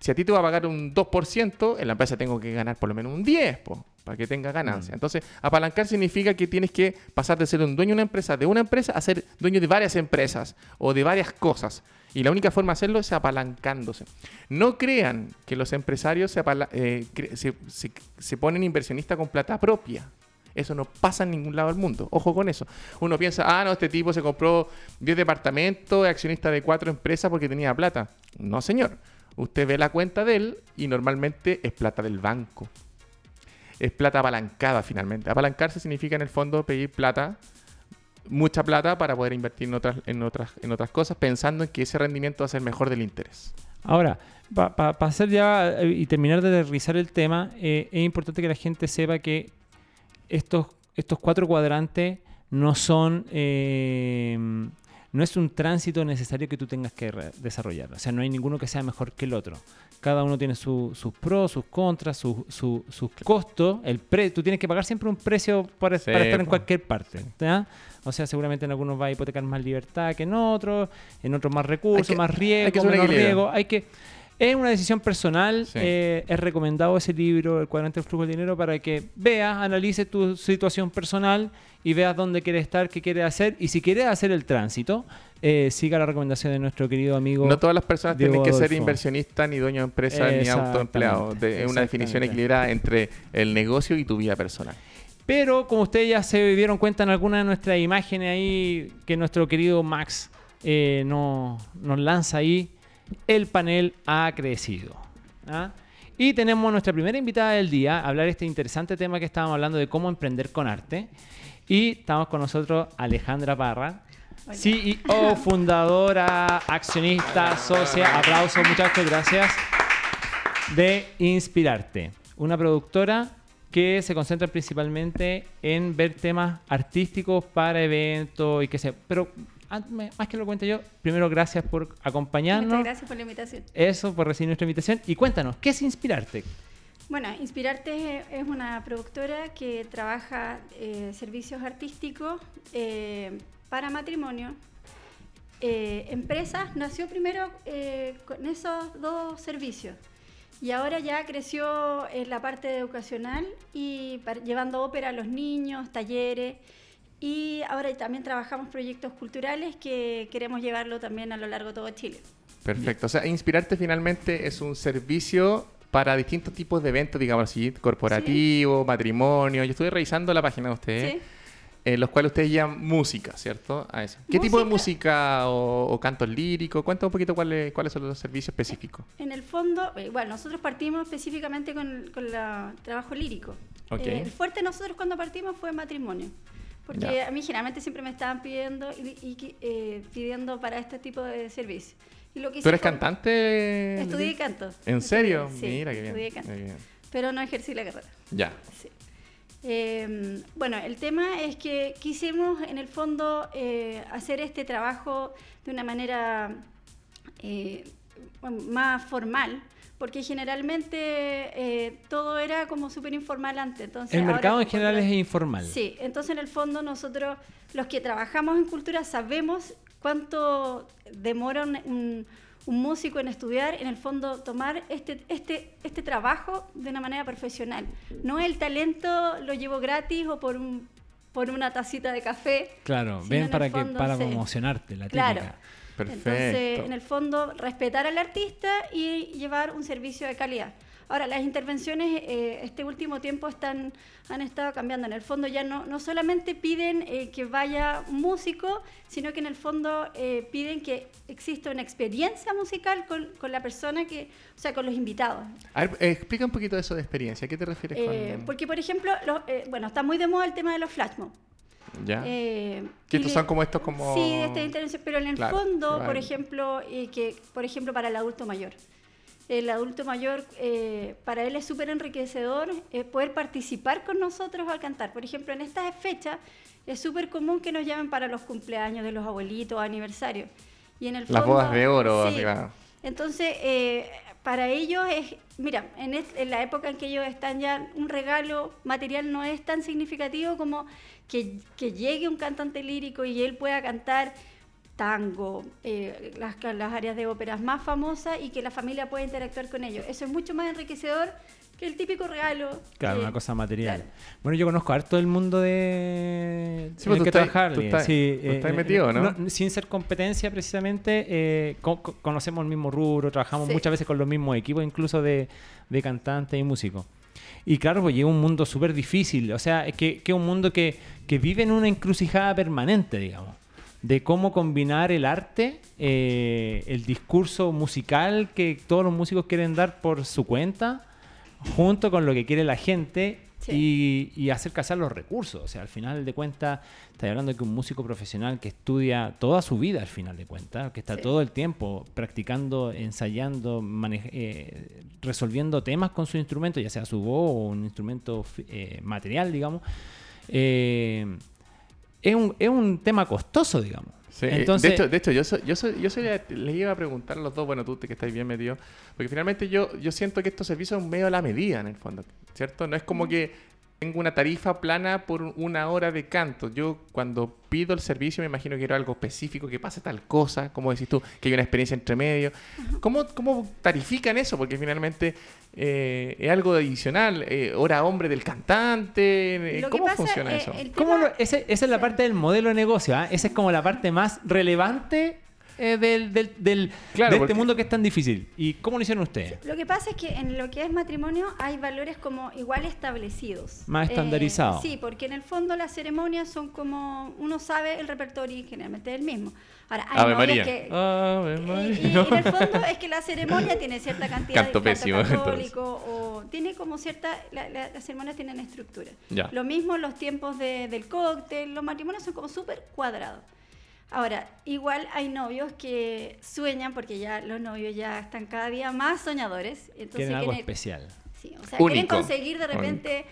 si a ti te va a pagar un 2%, en la empresa tengo que ganar por lo menos un 10%, po, para que tenga ganancia. Mm. Entonces, apalancar significa que tienes que pasar de ser un dueño de una empresa, de una empresa, a ser dueño de varias empresas o de varias cosas. Y la única forma de hacerlo es apalancándose. No crean que los empresarios se, apala- eh, se, se- se ponen inversionistas con plata propia. Eso no pasa en ningún lado del mundo. Ojo con eso. Uno piensa, ah, no, este tipo se compró 10 departamentos, es accionista de cuatro empresas porque tenía plata. No, señor. Usted ve la cuenta de él y normalmente es plata del banco. Es plata apalancada finalmente. Apalancarse significa en el fondo pedir plata, mucha plata para poder invertir en otras, en otras, en otras cosas, pensando en que ese rendimiento va a ser mejor del interés. Ahora, para hacer ya eh, y terminar de aterrizar el tema, eh, es importante que la gente sepa que estos, estos cuatro cuadrantes no son. eh, no es un tránsito necesario que tú tengas que desarrollar. O sea, no hay ninguno que sea mejor que el otro. Cada uno tiene su- sus pros, sus contras, su- su- sus costos. El pre tú tienes que pagar siempre un precio para, Sí, para estar en cualquier parte. ¿ya? O sea, seguramente en algunos va a hipotecar más libertad que en otros, en otros más recursos, que- más riesgo, menos riesgo. Hay que es una decisión personal. Sí. eh, es recomendado ese libro, El cuadrante del flujo del dinero, para que veas, analices tu situación personal y veas dónde quieres estar, qué quieres hacer. Y si quieres hacer el tránsito, eh, siga la recomendación de nuestro querido amigo. No todas las personas Diego tienen que ser inversionistas, ni dueños de empresa, ni autoempleados. Es una definición equilibrada entre el negocio y tu vida personal. Pero como ustedes ya se dieron cuenta en algunas de nuestras imágenes ahí, que nuestro querido Max eh, no- nos lanza ahí, el panel ha crecido. ¿ah? Y tenemos nuestra primera invitada del día a hablar de este interesante tema que estábamos hablando de cómo emprender con arte. Y estamos con nosotros Alejandra Parra, Hola. CEO, fundadora, accionista, socia. Aplausos, muchachos, gracias. De Inspirarte, una productora que se concentra principalmente en ver temas artísticos para eventos y que sea. Pero más que lo cuente yo, primero gracias por acompañarnos. Muchas gracias por la invitación. Eso, por recibir nuestra invitación. Y cuéntanos, ¿qué es Inspirarte? Bueno, Inspirarte es- una productora que trabaja eh, servicios artísticos eh, para matrimonio. Eh, empresas nació primero eh, con esos dos servicios y ahora ya creció en la parte educacional y llevando ópera a los niños, talleres y ahora también trabajamos proyectos culturales que queremos llevarlo también a lo largo de todo Chile. Perfecto. O sea, Inspirarte finalmente es un servicio para distintos tipos de eventos, digamos así, corporativo, matrimonio. Yo estuve revisando la página de ustedes, ¿Sí? en los cuales ustedes llaman música, ¿cierto? A eso. ¿Qué tipo de Música. música o, o cantos líricos? Cuéntame un poquito cuáles, cuáles son los servicios específicos. En el fondo, eh, bueno, nosotros partimos específicamente con, con el trabajo lírico. Ok. Eh, el fuerte nosotros cuando partimos fue matrimonio. Porque a mí generalmente siempre me estaban pidiendo y, y que, eh, pidiendo para este tipo de servicios. Y lo que ¿Tú eres fue- cantante? Estudié canto. ¿En serio? Sí, Mira qué bien. estudié canto. Bien. Pero no ejercí la carrera. Ya. Sí. Eh, bueno, el tema es que quisimos en el fondo eh, hacer este trabajo de una manera eh, más formal, porque generalmente eh, todo era como súper informal antes. Entonces, El ahora mercado en general es informal. Sí, entonces en el fondo nosotros, los que trabajamos en cultura, sabemos cuánto demora un, un- un músico en estudiar, en el fondo tomar este, este, este trabajo de una manera profesional. No el talento lo llevo gratis o por, un, por una tacita de café. Claro, ven para que fondo, para sí. promocionarte, la Claro. Típica. Entonces, Perfecto. en el fondo, respetar al artista y llevar un servicio de calidad. Ahora, las intervenciones eh, este último tiempo están, han estado cambiando. En el fondo ya no, no solamente piden eh, que vaya un músico, sino que en el fondo eh, piden que exista una experiencia musical con, con, la persona que, o sea, con los invitados. A ver, explica un poquito eso de experiencia. ¿A qué te refieres con...? Porque, por ejemplo, bueno, está muy de moda el tema de los flash mobs. ¿Ya? Eh, que estos son como estos como... Sí, este interés, pero en el fondo, por ejemplo, eh, que por ejemplo para el adulto mayor. El adulto mayor, eh, para él es súper enriquecedor eh, poder participar con nosotros al cantar. Por ejemplo, en estas fechas es súper común que nos llamen para los cumpleaños de los abuelitos, aniversarios. Y en el Las bodas de oro, sí. Entonces, para ellos es, mira, en, en, la época en que ellos están ya, un regalo material no es tan significativo como que, llegue un cantante lírico y él pueda cantar tango, eh, las, las, áreas de óperas más famosas y que la familia pueda interactuar con ellos. Eso es mucho más enriquecedor que el típico regalo. Claro, una cosa material. Bueno, yo conozco harto el mundo de sí, pues que trabajar. sí, eh, metido, ¿no? Sin ser competencia precisamente, eh, conocemos el mismo rubro, trabajamos muchas veces con los mismos equipos, incluso de, de cantantes y músicos. Y claro, pues llega un mundo súper difícil, o sea, es que es un mundo que, que, vive en una encrucijada permanente, digamos, de cómo combinar el arte, eh, el discurso musical que todos los músicos quieren dar por su cuenta, junto con lo que quiere la gente y, hacer casar los recursos. O sea, al final de cuentas, está hablando de que un músico profesional que estudia toda su vida, al final de cuentas, que está todo el tiempo practicando, ensayando, eh, resolviendo temas con su instrumento, ya sea su voz o un instrumento eh, material, digamos, eh, es, un, es un tema costoso, digamos. Entonces, de hecho, de hecho yo, yo, yo les iba a preguntar a los dos, bueno, tú que estáis bien metido, porque finalmente yo, yo siento que estos servicios son medio a la medida en el fondo, ¿cierto? No es como que tengo una tarifa plana por una hora de canto. Yo cuando pido el servicio me imagino que quiero algo específico, que pase tal cosa, como decís tú, que hay una experiencia entre medio. ¿Cómo, cómo tarifican eso? Porque finalmente eh, es algo adicional, eh, hora hombre del cantante. ¿Cómo funciona eso? esa es la parte del modelo de negocio, ¿ah? esa es como la parte más relevante eh, del, del, del de este mundo que es tan difícil. ¿Y cómo lo hicieron ustedes? Lo que pasa es que en lo que es matrimonio hay valores como igual establecidos. Más eh, estandarizados. sí, porque en el fondo las ceremonias son como, uno sabe el repertorio y generalmente es el mismo. Ahora, hay Ave María. que... Ave María. Y, en el fondo es que la ceremonia tiene cierta cantidad canto de pésimo, católico o tiene como cierta... las ceremonias tienen estructura. Lo mismo los tiempos de, del cóctel, los matrimonios son como súper cuadrados. Ahora, igual hay novios que sueñan, porque ya los novios ya están cada día más soñadores. Entonces quieren algo especial. Sí, o sea, quieren conseguir de repente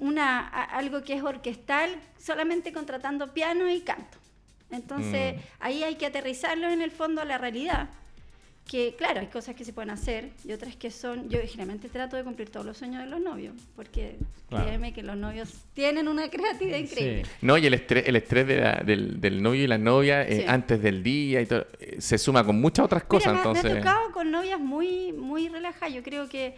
una, algo que es orquestal solamente contratando piano y canto. Entonces, mm. ahí hay que aterrizarlo en el fondo a la realidad que claro, hay cosas que se pueden hacer y otras que son, yo generalmente trato de cumplir todos los sueños de los novios, porque créeme que los novios tienen una creatividad increíble. No, y el estrés, el estrés del, del, novio y la novia eh, antes del día y todo, eh, se suma con muchas otras cosas. entonces... me ha tocado con novias muy, muy relajadas, yo creo que...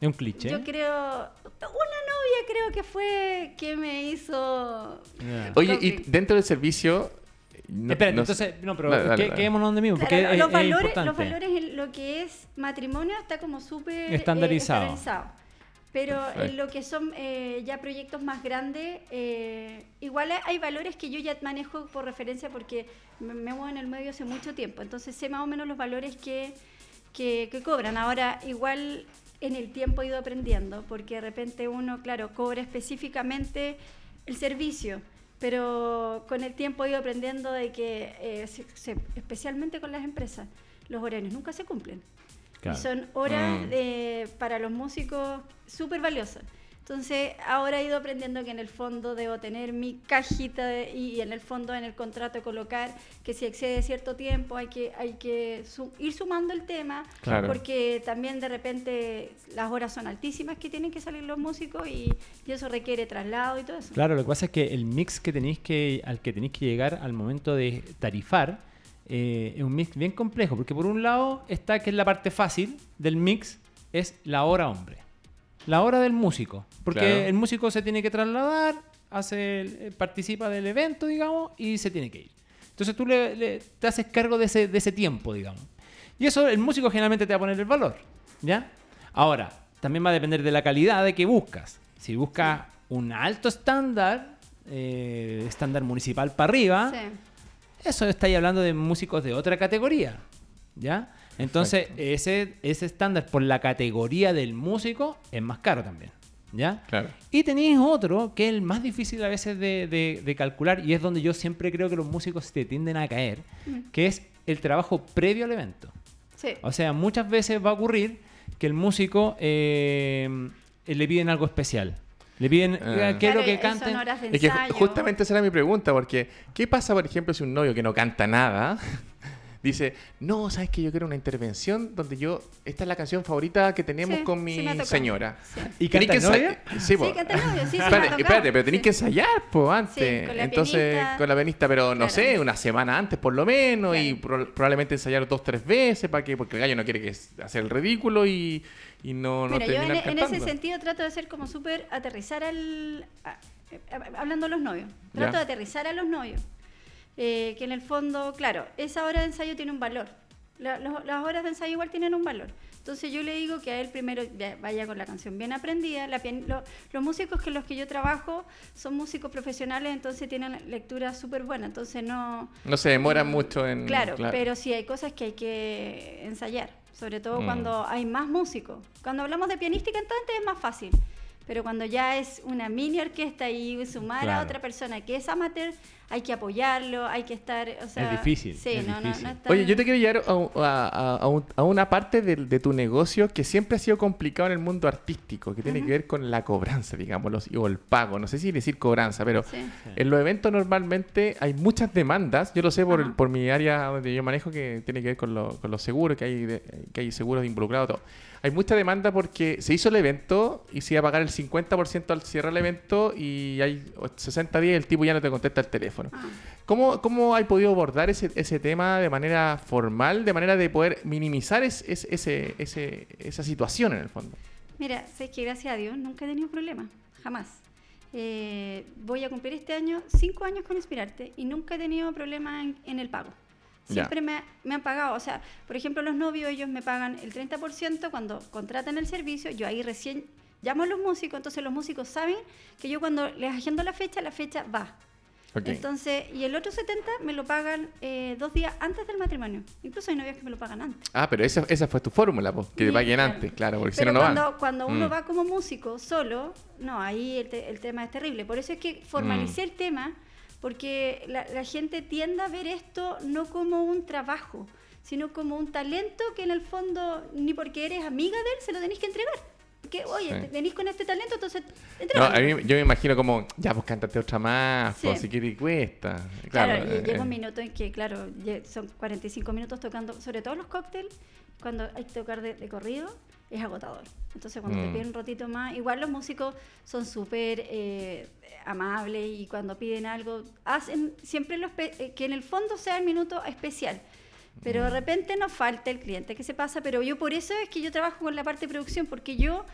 Es un cliché. Yo creo. Una novia creo que fue que me hizo. Oye, y dentro del servicio, no, entonces, no, pero quedémonos donde mismo, porque los, valores, los valores en lo que es matrimonio está como súper eh, estandarizado. Pero en lo que son eh, ya proyectos más grandes, eh, igual hay valores que yo ya manejo por referencia porque me, muevo en el medio hace mucho tiempo, entonces sé más o menos los valores que, que, que cobran. Ahora, igual en el tiempo he ido aprendiendo, porque de repente uno, claro, cobra específicamente el servicio pero con el tiempo he ido aprendiendo de que, eh, especialmente con las empresas, los horarios nunca se cumplen. Y son horas mm. para los músicos súper valiosas. Entonces, ahora he ido aprendiendo que en el fondo debo tener mi cajita y en el fondo en el contrato colocar que si excede cierto tiempo hay que, hay que ir sumando el tema, porque también de repente las horas son altísimas que tienen que salir los músicos y, eso requiere traslado y todo eso. Claro, lo que pasa es que el mix que tenéis que, al que tenéis que llegar al momento de tarifar eh, es un mix bien complejo, porque por un lado está que es la parte fácil del mix, es la hora hombre la hora del músico. Porque el músico se tiene que trasladar, hace, eh, participa del evento, digamos, y se tiene que ir. Entonces tú le, te haces cargo de ese, de ese tiempo, digamos. Y eso el músico generalmente te va a poner el valor, ¿ya? Ahora, también va a depender de la calidad de que buscas. Si buscas un alto estándar, eh, estándar municipal para arriba, Sí. eso estáis hablando de músicos de otra categoría. ¿Ya? Entonces, ese, ese estándar por la categoría del músico es más caro también. ¿Ya? Claro. Y tenéis otro que es el más difícil a veces de, de- de calcular y es donde yo siempre creo que los músicos te tienden a caer, que es el trabajo previo al evento. Sí. O sea, muchas veces va a ocurrir que el músico eh, le piden algo especial. Le piden, Ah. quiero Claro, que eh, canten. Son horas de Es que justamente esa era mi pregunta, porque ¿qué pasa, por ejemplo, si un novio que no canta nada dice, no, sabes que yo quiero una intervención donde yo, esta es la canción favorita que tenemos Sí, con mi sí señora? Sí. ¿Y Tenés canta que ensayar- Sí, po. Sí, canta novio, sí, espérate, espérate, pero tenéis Sí. que ensayar, pues, antes. Sí, con la Entonces, pianista. con la pianista, pero no Claro. sé, una semana antes por lo menos, y Claro. pro- probablemente ensayar dos, tres veces, para que, porque el gallo no quiere que hacer el ridículo y, y no, no Mira, yo en, terminar en ese sentido trato de ser como súper aterrizar al... a- a- hablando de los novios. Trato Ya. de aterrizar a los novios. Eh, que en el fondo, claro, esa hora de ensayo tiene un valor. La- los- las horas de ensayo igual tienen un valor. Entonces yo le digo que a él primero ya vaya con la canción bien aprendida. La pian- lo- los músicos con los que yo trabajo son músicos profesionales, entonces tienen lectura súper buena. Entonces no... No se demora mucho en... Claro, pero sí hay cosas que hay que ensayar, sobre todo Mm. cuando hay más músicos. Cuando hablamos de pianista y cantante es más fácil, pero cuando ya es una mini orquesta y sumar Claro. a otra persona que es amateur, hay que apoyarlo, hay que estar, o sea, difícil, Sí, es no, difícil. no es tan- Oye, yo te quiero llevar a, a- a- a un- a una parte de, de tu negocio que siempre ha sido complicado en el mundo artístico, que tiene que ver con la cobranza, digamos, los- o el pago. No sé si decir cobranza, pero Sí. en los eventos normalmente hay muchas demandas. Yo lo sé por, Ajá. por mi área donde yo manejo, que tiene que ver con, lo- con los seguros, que hay, de- que hay seguros involucrados. Todo. Hay mucha demanda porque se hizo el evento y se iba a pagar el 50% al cierre el evento y hay 60 días y el tipo ya no te contesta el teléfono. Ah. ¿Cómo, ¿Cómo hay podido abordar ese, ese tema de manera formal, de manera de poder minimizar es- es- ese, ese- esa situación en el fondo? Mira, sé que gracias a Dios nunca he tenido problemas, jamás. Eh, voy a cumplir este año cinco años con Inspirarte y nunca he tenido problemas en, en el pago. Siempre me, me han pagado, o sea, por ejemplo, los novios, ellos me pagan el 30% cuando contratan el servicio, yo ahí recién llamo a los músicos, entonces los músicos saben que yo cuando les agendo la fecha, la fecha va. Entonces, y el otro 70 me lo pagan eh, dos días antes del matrimonio. Incluso hay novios que me lo pagan antes. Ah, pero esa, esa fue tu fórmula, po, que te paguen claro. antes, claro, porque si Pero no, no cuando, van. cuando uno Mm. va como músico solo, no, ahí el, te- el tema es terrible. Por eso es que formalicé el tema, porque la, la gente tiende a ver esto no como un trabajo, sino como un talento que en el fondo, ni porque eres amiga de él, se lo tenéis que entregar. Porque, oye, Sí. venís con este talento, entonces No, a mí, yo me imagino como, ya, pues cántate otra más, Sí. pues si quieres cuesta. Claro, Claro, y eh, llega un eh. minuto en que, claro, son 45 minutos tocando, sobre todo los cócteles, cuando hay que tocar de, de corrido, es agotador. Entonces, cuando Mm. te piden un ratito más, igual los músicos son súper eh, amables y cuando piden algo, hacen siempre los eh, que en el fondo sea el minuto especial. Pero Mm. de repente nos falta el cliente, ¿qué se pasa? Pero yo por eso es que yo trabajo con la parte de producción, porque yo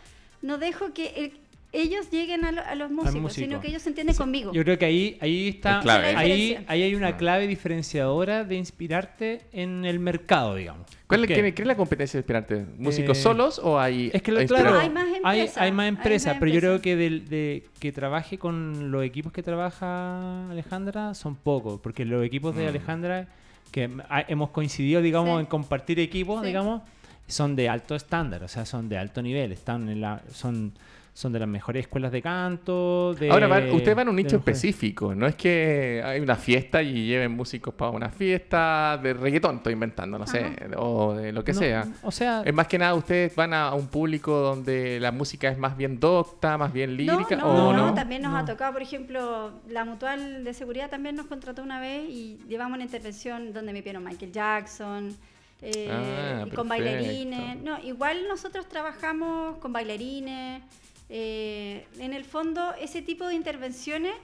no dejo que el- ellos lleguen a, lo- a los músicos, músico. sino que ellos se entienden conmigo. Yo creo que ahí, ahí está. Es Ahí, ahí hay una clave diferenciadora de inspirarte en el mercado, digamos. ¿Cuál ¿Por es, qué? quién es la competencia de Inspirarte? ¿Músicos Eh, solos o hay Es que lo, claro, hay más empresas, hay más hay empresas, más pero yo creo empresas. que del- de, que trabaje con los equipos que trabaja Alejandra son pocos, porque los equipos de Mm. Alejandra, que hemos coincidido, digamos, Sí. en compartir equipos, Sí. digamos, son de alto estándar, o sea, son de alto nivel, están en la, son, son de las mejores escuelas de canto. De, Ahora, van, ustedes van a un nicho específico, no es que hay una fiesta y lleven músicos para una fiesta de reggaetón, estoy inventando, no sé, o de lo que No, sea. O sea, Es más que nada, ustedes van a un público donde la música es más bien docta, más bien lírica, no, o no, también nos No. ha tocado, por ejemplo, la Mutual de Seguridad también nos contrató una vez y llevamos una intervención donde me pidieron Michael Jackson. eh, Ah, y con perfecto. bailarines. No, igual nosotros trabajamos con bailarines. Eh, en el fondo, ese tipo de intervenciones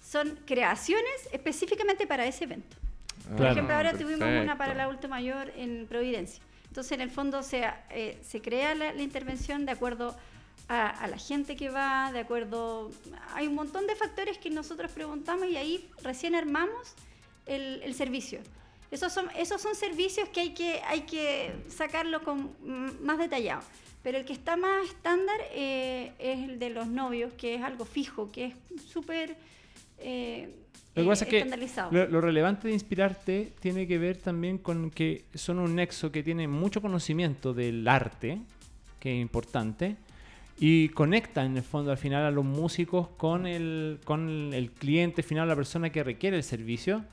son creaciones específicamente para ese evento. Por Claro. ejemplo, ahora tuvimos una perfecto. para el adulto mayor en Providencia. Entonces, en el fondo, se, eh, se crea la, la intervención de acuerdo a, a la gente que va, de acuerdo... Hay un montón de factores que nosotros preguntamos y ahí recién armamos el, el servicio. Esos son, esos son servicios que hay que, hay que sacarlo con, más detallado. Pero el que está más estándar eh, es el de los novios, que es algo fijo, que es súper eh, Lo que pasa es que estandarizado. lo, lo relevante de inspirarte tiene que ver también con que son un nexo que tiene mucho conocimiento del arte, que es importante, y conecta en el fondo al final a los músicos con el, con el cliente final, la persona que requiere el servicio.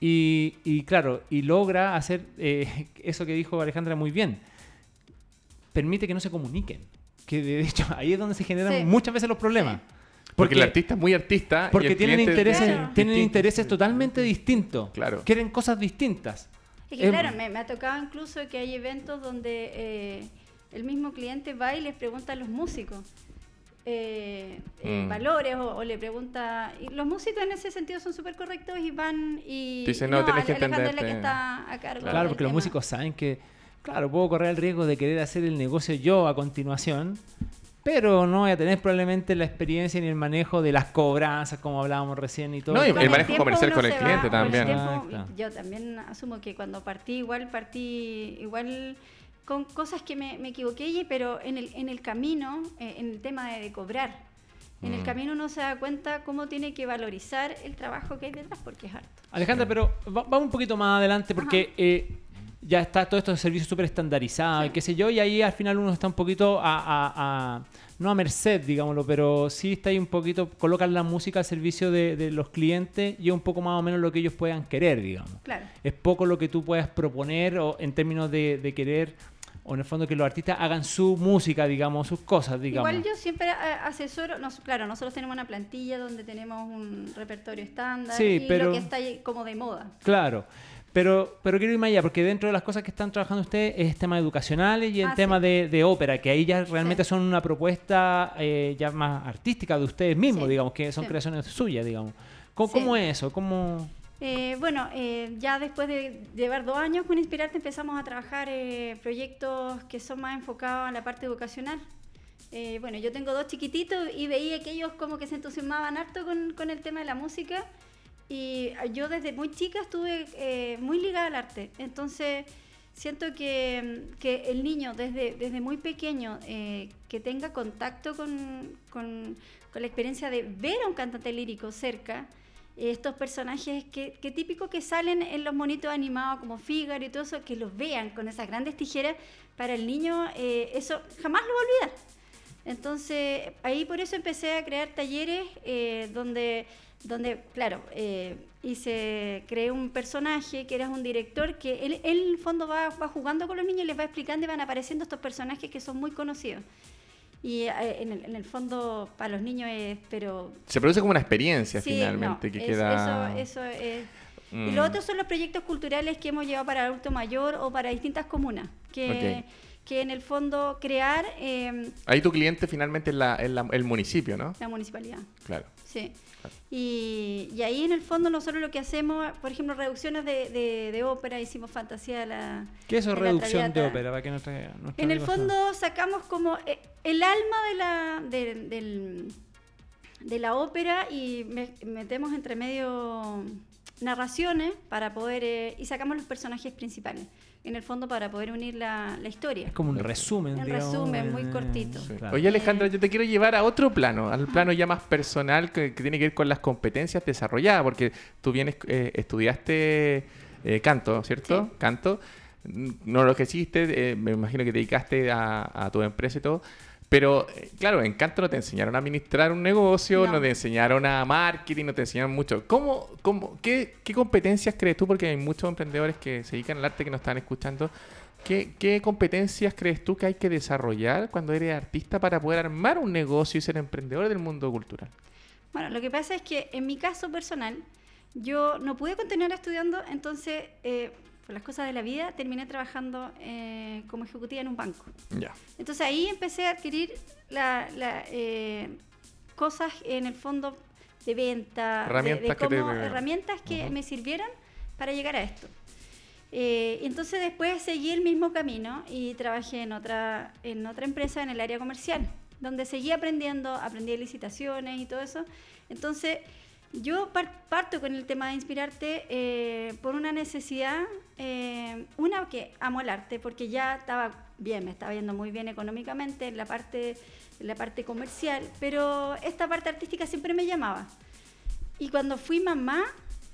Y, y claro, y logra hacer eh, eso que dijo Alejandra muy bien. Permite que no se comuniquen. Que de hecho ahí es donde se generan Sí. muchas veces los problemas. Porque, el artista es muy artista. y Porque el tienen intereses, Claro. tienen distinto. intereses totalmente distintos. Claro. Quieren cosas distintas. Es que Es- claro, me, me ha tocado incluso que hay eventos donde eh, el mismo cliente va y les pregunta a los músicos eh, eh, Mm. valores o, o le pregunta... Y los músicos en ese sentido son súper correctos y van y... Dicen, "No, que es la que entenderte". está a cargo Claro, porque los músicos saben que, claro, puedo correr el riesgo de querer hacer el negocio yo a continuación, pero no voy a tener probablemente la experiencia ni el manejo de las cobranzas, como hablábamos recién y todo. No, y el manejo comercial con el cliente va- con el también. tiempo, yo también asumo que cuando partí igual partí igual con cosas que me, me equivoqué, y- pero en el, en el camino, eh, en el tema de, de cobrar, en el Mm. camino uno se da cuenta cómo tiene que valorizar el trabajo que hay detrás, porque es harto. Alejandra, pero va- vamos un poquito más adelante porque eh, ya está todo esto de servicios súper estandarizado y qué sé yo, y ahí al final uno está un poquito a, a- a- no a merced, digámoslo, pero sí está ahí un poquito, colocan la música al servicio de, de los clientes y es un poco más o menos lo que ellos puedan querer, digamos. Claro. Es poco lo que tú puedas proponer o en términos de, de querer, o en el fondo que los artistas hagan su música, digamos, sus cosas, digamos. Igual yo siempre eh, asesoro, nos- claro, nosotros tenemos una plantilla donde tenemos un repertorio estándar Sí, y pero- lo que está ahí como de moda. Claro. Pero, pero quiero ir más allá, porque dentro de las cosas que están trabajando ustedes es temas educacionales y el Ah, tema sí. de, de ópera, que ahí ya realmente Sí. son una propuesta eh, ya más artística de ustedes mismos, Sí, digamos, que son creaciones suyas, digamos. ¿Cómo, cómo es eso? ¿Cómo... Eh, bueno, eh, ya después de llevar dos años con Inspirarte empezamos a trabajar eh, proyectos que son más enfocados a la parte educacional. Eh, bueno, yo tengo dos chiquititos y veía que ellos como que se entusiasmaban harto con, con el tema de la música y yo desde muy chica estuve eh, muy ligada al arte. Entonces siento que, que el niño desde, desde muy pequeño eh, que tenga contacto con, con- con la experiencia de ver a un cantante lírico cerca, estos personajes que, que típico que salen en los monitos animados como Figaro y todo eso, que los vean con esas grandes tijeras, para el niño eh, eso jamás lo va a olvidar. Entonces, ahí por eso empecé a crear talleres eh, donde, donde, claro, eh, hice, creé un personaje que era un director que él, él, en el fondo va, va jugando con los niños y les va explicando y van apareciendo estos personajes que son muy conocidos. Y eh, en, el, en el fondo para los niños es, pero... Se produce como una experiencia sí, finalmente no, que es- queda. Eso, eso es... Y Mm. lo otro son los proyectos culturales que hemos llevado para adulto mayor o para distintas comunas, que, Ok. que en el fondo crear eh, Ahí tu cliente finalmente es, la- es la- el municipio, ¿no? la municipalidad. Claro. Sí. Y, y ahí en el fondo nosotros lo que hacemos, por ejemplo, reducciones de, de- de ópera, hicimos fantasía de la... ¿Qué es eso, de reducción de ópera? Para que nuestra- nuestros En el fondo sacamos como eh, el alma de la, de, del- de la ópera y me- metemos entre medio narraciones para poder... eh, y sacamos los personajes principales, en el fondo para poder unir la, la historia. Es como un resumen, Un digamos, resumen muy cortito. Sí. claro. Oye Alejandra, yo te quiero llevar a otro plano, al plano ya más personal que, que tiene que ver con las competencias desarrolladas, porque tú vienes, eh, estudiaste eh, canto, ¿cierto? Sí. Canto, no lo que hiciste, eh, me imagino que te dedicaste a, a tu empresa y todo, pero eh, claro, en canto no te enseñaron a administrar un negocio, no, No. te enseñaron a marketing, no te enseñaron mucho. ¿Cómo, cómo, qué, qué competencias crees tú? Porque hay muchos emprendedores que se dedican al arte que nos están escuchando. ¿Qué, ¿Qué competencias crees tú que hay que desarrollar cuando eres artista para poder armar un negocio y ser emprendedor del mundo cultural? Bueno, lo que pasa es que en mi caso personal, yo no pude continuar estudiando, entonces, eh, por las cosas de la vida, terminé trabajando eh, como ejecutiva en un banco. Entonces ahí empecé a adquirir la, la, eh, cosas en el fondo de venta, de- Herramientas de, que te- cómo- herramientas que Ujú. me sirvieron para llegar a esto. Eh, entonces después seguí el mismo camino y trabajé en otra, en otra empresa en el área comercial, donde seguí aprendiendo, aprendí de licitaciones y todo eso. Entonces, Yo parto con el tema de inspirarte eh, por una necesidad, eh, una que amo el arte, porque ya estaba bien, me estaba yendo muy bien económicamente en la parte, en la parte comercial, pero esta parte artística siempre me llamaba. Y cuando fui mamá,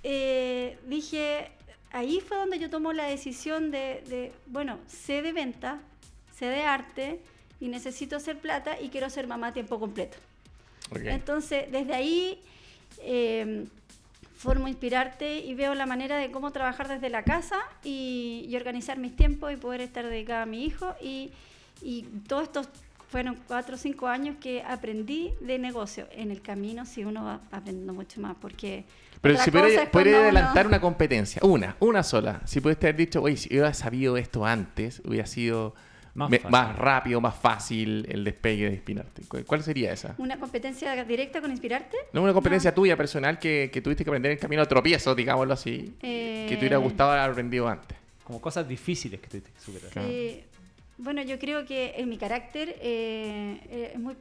eh, dije, ahí fue donde yo tomo la decisión de, de, bueno, sé de venta, sé de arte y necesito hacer plata y quiero ser mamá a tiempo completo. Entonces, desde ahí eh, formo inspirarte y veo la manera de cómo trabajar desde la casa y, organizar mis tiempos y poder estar dedicada a mi hijo. Y, y todos estos fueron cuatro o cinco años que aprendí de negocio. En el camino, si uno va aprendiendo mucho más, porque... Pero si puede, puede adelantar una competencia, una, una sola. Si puedes haber dicho, oye, si hubiera sabido esto antes, hubiera sido más, rápido, más fácil el despegue de Inspirarte. ¿Cuál sería esa? ¿Una competencia directa con Inspirarte? No, una competencia tuya personal que, tuviste que aprender en el camino a tropiezo, digámoslo así, que te hubiera eh, gustado haber aprendido antes. Como cosas difíciles que tuviste que superar. bueno, yo creo que en mi carácter eh, eh, es muy...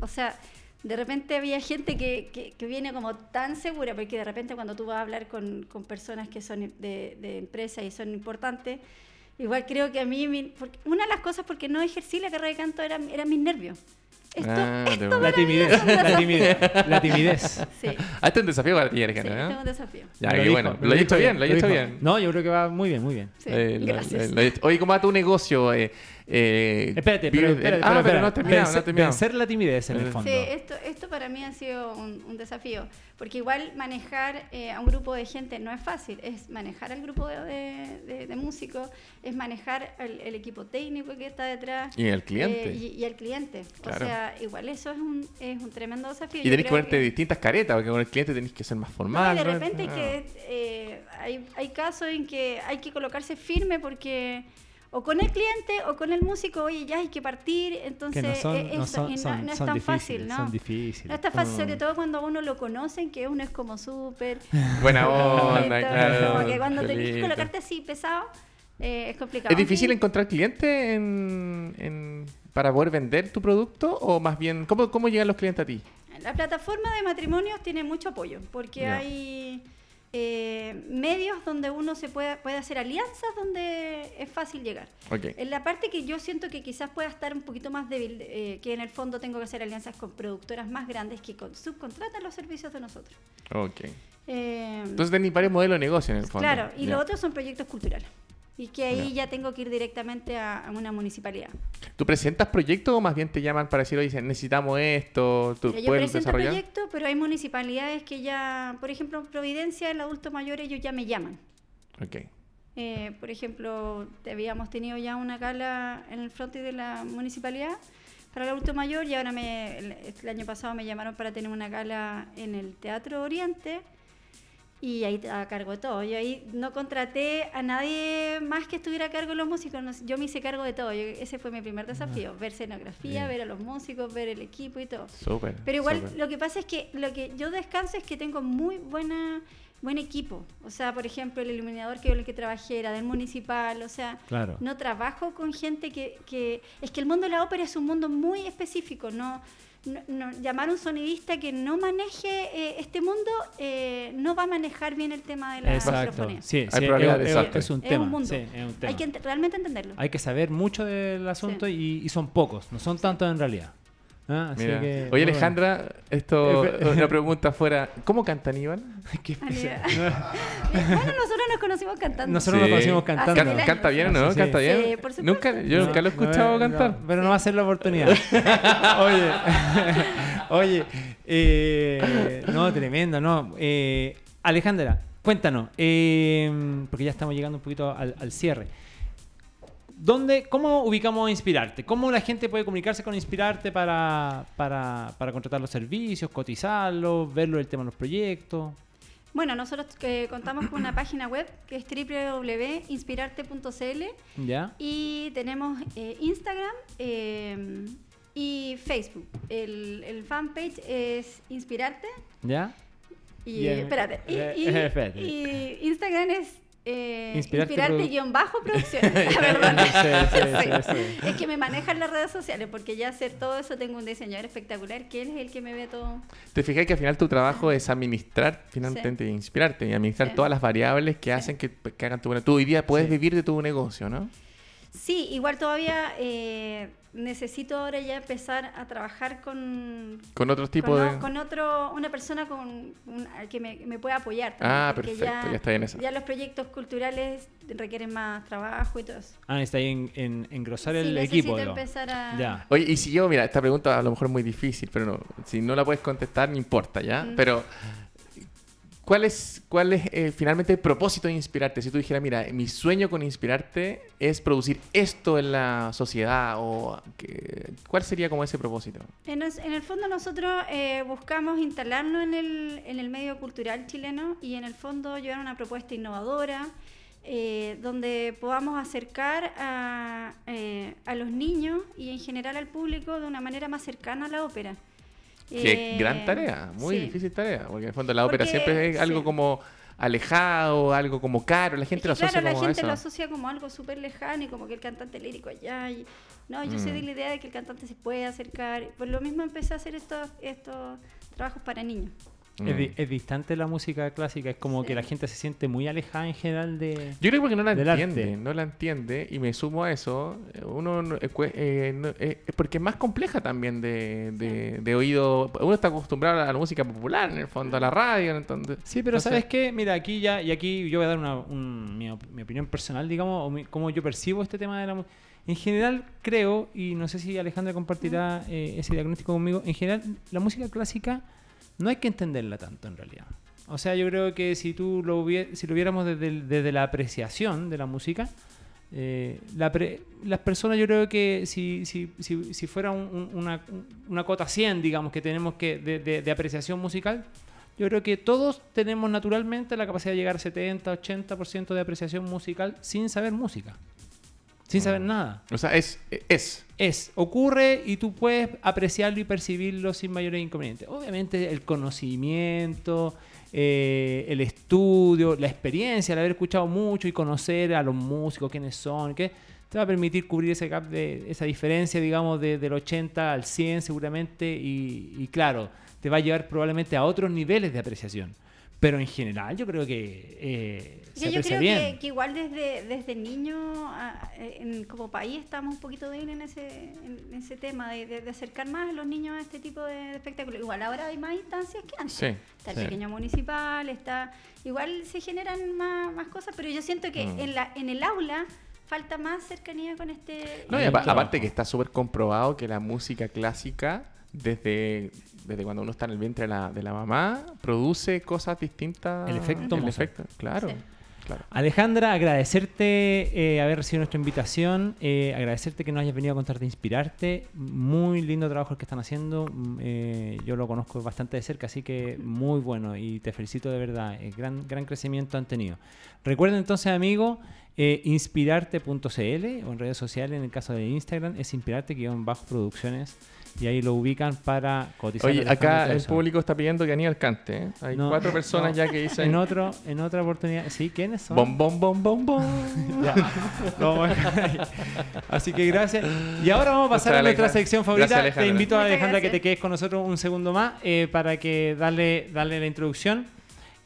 O sea, de repente había gente que, que, viene como tan segura, porque de repente cuando tú vas a hablar con, con personas que son de, de empresas y son importantes, Igual creo que a mí, una de las cosas porque no ejercí la carrera de canto eran era mis nervios. Esto, ah, la, timidez, la timidez, la timidez. Sí. Ah, este es un desafío para ti, Erika, sí, ¿no? es un desafío. Ya, lo bueno. Lo, he hecho bien, lo he hecho bien. No, yo creo que va muy bien, muy bien. Sí, eh, gracias. oye, ¿cómo va tu negocio? Eh, eh, espérate, pero, espérate, ah, pero, no has terminado, no Vencer la timidez en el fondo. Sí, esto, esto para mí ha sido un, desafío, porque igual manejar eh, a un grupo de gente no es fácil, es manejar al grupo de, de, músicos, es manejar el, equipo técnico que está detrás. Y el cliente. Eh, y, el cliente. O sea, igual eso es un, es un tremendo desafío. Y tenés que ponerte distintas caretas, porque con el cliente tenés que ser más formal. No, de repente que, eh, hay, hay casos en que hay que colocarse firme porque o con el cliente o con el músico, oye, ya hay que partir, entonces no, es tan fácil, ¿no? Son difíciles. No es tan fácil, sobre todo cuando uno lo conocen, que uno es como súper... Buena onda, claro. Cuando tenés que colocarte así pesado, eh, es complicado. ¿Es difícil encontrar cliente en, para poder vender tu producto o más bien, ¿cómo, cómo llegan los clientes a ti? La plataforma de matrimonios tiene mucho apoyo, porque hay eh, medios donde uno se puede, puede hacer alianzas donde es fácil llegar. En la parte que yo siento que quizás pueda estar un poquito más débil, eh, que en el fondo tengo que hacer alianzas con productoras más grandes que subcontratan los servicios de nosotros. Ok. Eh, Entonces tenéis varios modelos de negocio en el fondo. Claro, y los otros son proyectos culturales. Y que ahí ya tengo que ir directamente a, una municipalidad. ¿Tú presentas proyectos o más bien te llaman para decir, oye, necesitamos esto? ¿tú yo presento proyectos, pero hay municipalidades que ya, por ejemplo, Providencia, el adulto mayor, ellos ya me llaman. Ok. Eh, por ejemplo, habíamos tenido ya una gala en el frente de la municipalidad para el adulto mayor y ahora me, el año pasado me llamaron para tener una gala en el Teatro Oriente y ahí a cargo de todo. Yo ahí no contraté a nadie más que estuviera a cargo de los músicos, yo me hice cargo de todo. ese fue mi primer desafío, ver escenografía, ver a los músicos, ver el equipo y todo. Pero igual lo que pasa es que lo que yo descanso es que tengo muy buena buen equipo. O sea, por ejemplo, el iluminador que el que trabajé era del municipal. O sea, no trabajo con gente que, que... Es que el mundo de la ópera es un mundo muy específico, no no, llamar a un sonidista que no maneje eh, este mundo eh, no va a manejar bien el tema de la microfonía. Sí, Hay es, es, un tema. Hay que realmente entenderlo. Hay que saber mucho del asunto y, son pocos, no son tantos en realidad. Ah, Oye, Alejandra, esto es una pregunta fuera. ¿Cómo canta Aníbal? bueno, nosotros nos conocimos cantando. Nosotros nos conocimos cantando. ¿Canta bien no? ¿Canta bien? nunca, yo nunca lo he escuchado cantar. pero no va a ser la oportunidad. oye, oye, eh, no, tremendo, no. Eh, Alejandra, cuéntanos, eh, porque ya estamos llegando un poquito al cierre. ¿Dónde, ¿Cómo ubicamos Inspirarte? ¿Cómo la gente puede comunicarse con Inspirarte para, para, para contratar los servicios, cotizarlos, verlo el tema de los proyectos? Bueno, nosotros eh, contamos con una página web que es www.inspirarte.cl ¿Ya? y tenemos eh, Instagram eh, y Facebook. El, el, fanpage es Inspirarte. ¿Ya? Y, espérate, y, y, Instagram es Eh, Inspirarte inspirarte produ- guion bajo producciones. Es que me manejan las redes sociales porque ya hacer todo eso tengo un diseñador espectacular que él es el que me ve todo. Te fijas que al final tu trabajo es administrar, finalmente, inspirarte y administrar Sí. todas las variables que hacen que, que hagan tu Tú hoy día puedes Sí. vivir de tu negocio, ¿no? Sí, igual todavía eh, necesito ahora ya empezar a trabajar con, Con otros tipos con, de... con otro, una persona con, un- que me, me pueda apoyar también. Ah, porque perfecto, ya está en esa. Ya los proyectos culturales requieren más trabajo y todo eso. Ah, está ahí en, en- engrosar Sí, el necesito equipo. digamos. empezar a... Ya. Oye, y si yo, mira, esta pregunta a lo mejor es muy difícil, pero no, si no la puedes contestar, no importa, ¿ya? Mm. Pero, ¿cuál es, cuál es eh, finalmente el propósito de inspirarte? Si tú dijeras, mira, mi sueño con inspirarte es producir esto en la sociedad, o que- ¿cuál sería como ese propósito? En, el fondo nosotros eh, buscamos instalarnos en el, en el medio cultural chileno y en el fondo llevar una propuesta innovadora eh, donde podamos acercar a, eh, a los niños y en general al público de una manera más cercana a la ópera. Qué Eh, gran tarea, muy sí. difícil tarea, porque en el fondo la ópera Porque, siempre es algo sí. como alejado, algo como caro, la Es gente que, lo asocia claro, la como a gente eso. lo asocia como algo súper lejano y como que el cantante lírico allá. Y, no, yo soy de Mm. la idea de que el cantante se puede acercar. Por lo mismo empecé a hacer estos, estos trabajos para niños. Es, di- Mm. es distante la música clásica, es como Sí. que la gente se siente muy alejada en general de... Yo creo porque no la entiende, arte. no la entiende y me sumo a eso. Uno no- eh, eh, no- eh, es porque es más compleja también de, de- de oído. Uno está acostumbrado a la música popular, en el fondo, a la radio. Entonces, Sí, pero no sé. ¿sabes qué? Mira, aquí ya, y aquí yo voy a dar una, un- mi, op- mi opinión personal, digamos, o mi- cómo yo percibo este tema de la música. En general, creo, y no sé si Alejandra compartirá eh, ese diagnóstico conmigo, en general, la música clásica no hay que entenderla tanto en realidad. O sea, yo creo que si tú lo, si lo viéramos desde, desde la apreciación de la música, eh, la pre- las personas yo creo que si, si, si, si fuera un- un- una, una cota 100, digamos, que tenemos que de, de- de apreciación musical, yo creo que todos tenemos naturalmente la capacidad de llegar a 70, 80% de apreciación musical sin saber música. Sin saber nada. O sea, es. es. Es, ocurre y tú puedes apreciarlo y percibirlo sin mayores inconvenientes. Obviamente el conocimiento, eh, el estudio, la experiencia, el haber escuchado mucho y conocer a los músicos, quiénes son, qué te va a permitir cubrir ese gap de esa diferencia, digamos, de- del 80 al 100 seguramente y, y claro, te va a llevar probablemente a otros niveles de apreciación. Pero en general yo creo que eh, se yo creo bien. que, que igual desde, desde niño, a- en- como país, estamos un poquito débiles en ese, en ese tema de, de- de acercar más a los niños a este tipo de, de espectáculos. Igual ahora hay más instancias que antes. Sí, Está el sí. pequeño municipal, está igual se generan más, más cosas, pero yo siento que Mm. en, la, en el aula falta más cercanía con este... No, y aparte que está súper comprobado que la música clásica, desde, desde cuando uno está en el vientre de la, de la mamá, produce cosas distintas. El efecto El efecto, claro. Sí. claro. Alejandra, agradecerte eh, haber recibido nuestra invitación, eh, agradecerte que nos hayas venido a contar de inspirarte. Muy lindo trabajo el que están haciendo. mm, eh, yo lo conozco bastante de cerca, así que muy bueno y te felicito de verdad. eh, gran, gran crecimiento han tenido. Recuerden entonces, amigos, eh, inspirarte.cl o en redes sociales, en el caso de Instagram, es inspirarte-producciones y ahí lo ubican para cotizar. Oye, acá el público está pidiendo que Aníbal cante. ¿eh? Hay No, cuatro personas no. ya que dicen. En, otro, en otra oportunidad. ¿Sí? ¿Quiénes son? Bom, bom, bom, bom, bom. Así que gracias. Y ahora vamos a pasar a nuestra Alejandra. sección favorita. Gracias, te invito a Alejandra que te quedes con nosotros un segundo más eh, para que darle, darle la introducción.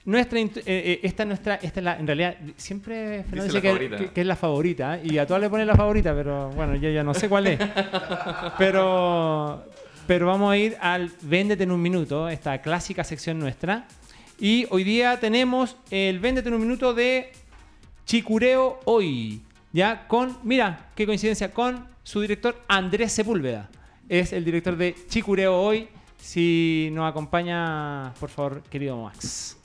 Nuestra, eh, eh, esta es nuestra, esta es la, en realidad, siempre Fernando Dice dice la que, favorita. que- que es la favorita ¿eh? y a todas le pone la favorita, pero bueno, yo ya no sé cuál es. Pero, pero vamos a ir al Véndete en un minuto, esta clásica sección nuestra. Y hoy día tenemos el Véndete en un minuto de Chicureo Hoy. Ya con, mira, qué coincidencia, con su director Andrés Sepúlveda. Es el director de Chicureo Hoy. Si nos acompaña, por favor, querido Max.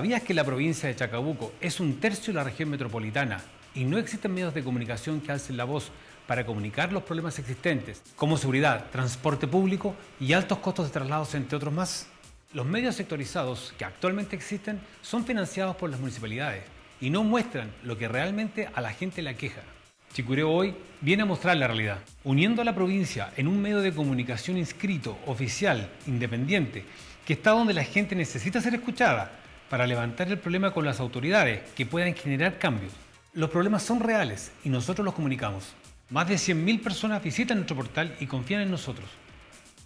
¿Sabías que la provincia de Chacabuco es un tercio de la región metropolitana y no existen medios de comunicación que alcen la voz para comunicar los problemas existentes, como seguridad, transporte público y altos costos de traslados, entre otros más? Los medios sectorizados que actualmente existen son financiados por las municipalidades y no muestran lo que realmente a la gente le aqueja. Chicureo hoy viene a mostrar la realidad, uniendo a la provincia en un medio de comunicación inscrito, oficial, independiente, que está donde la gente necesita ser escuchada, para levantar el problema con las autoridades que puedan generar cambios. Los problemas son reales y nosotros los comunicamos. Más de 100.000 personas visitan nuestro portal y confían en nosotros.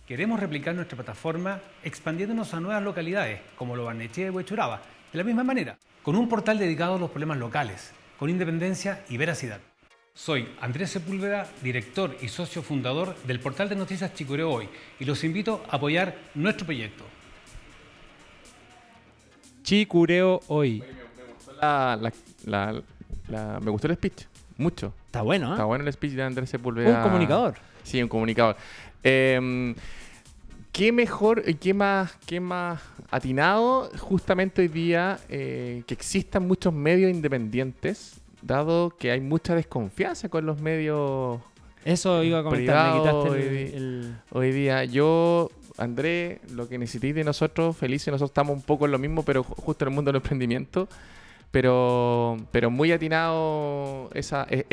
Queremos replicar nuestra plataforma expandiéndonos a nuevas localidades, como Lo Barnechea y Huechuraba, de la misma manera, con un portal dedicado a los problemas locales, con independencia y veracidad. Soy Andrés Sepúlveda, director y socio fundador del portal de noticias Chicureo Hoy, y los invito a apoyar nuestro proyecto. Chicureo hoy. La- la- la- la- me gustó el speech, mucho. Está bueno, ¿eh? Está bueno el speech de Andrés Sepúlveda. Un comunicador. Sí, un comunicador. Eh, ¿Qué mejor y qué más, qué más atinado justamente hoy día eh, que existan muchos medios independientes, dado que hay mucha desconfianza con los medios Eso iba a comentar, me Privado quitaste el- y- el... hoy día? Yo, Andrés, lo que necesitéis de nosotros, felices, nosotros estamos un poco en lo mismo, pero ju- justo en el mundo del emprendimiento. Pero, pero muy atinado esa, eh,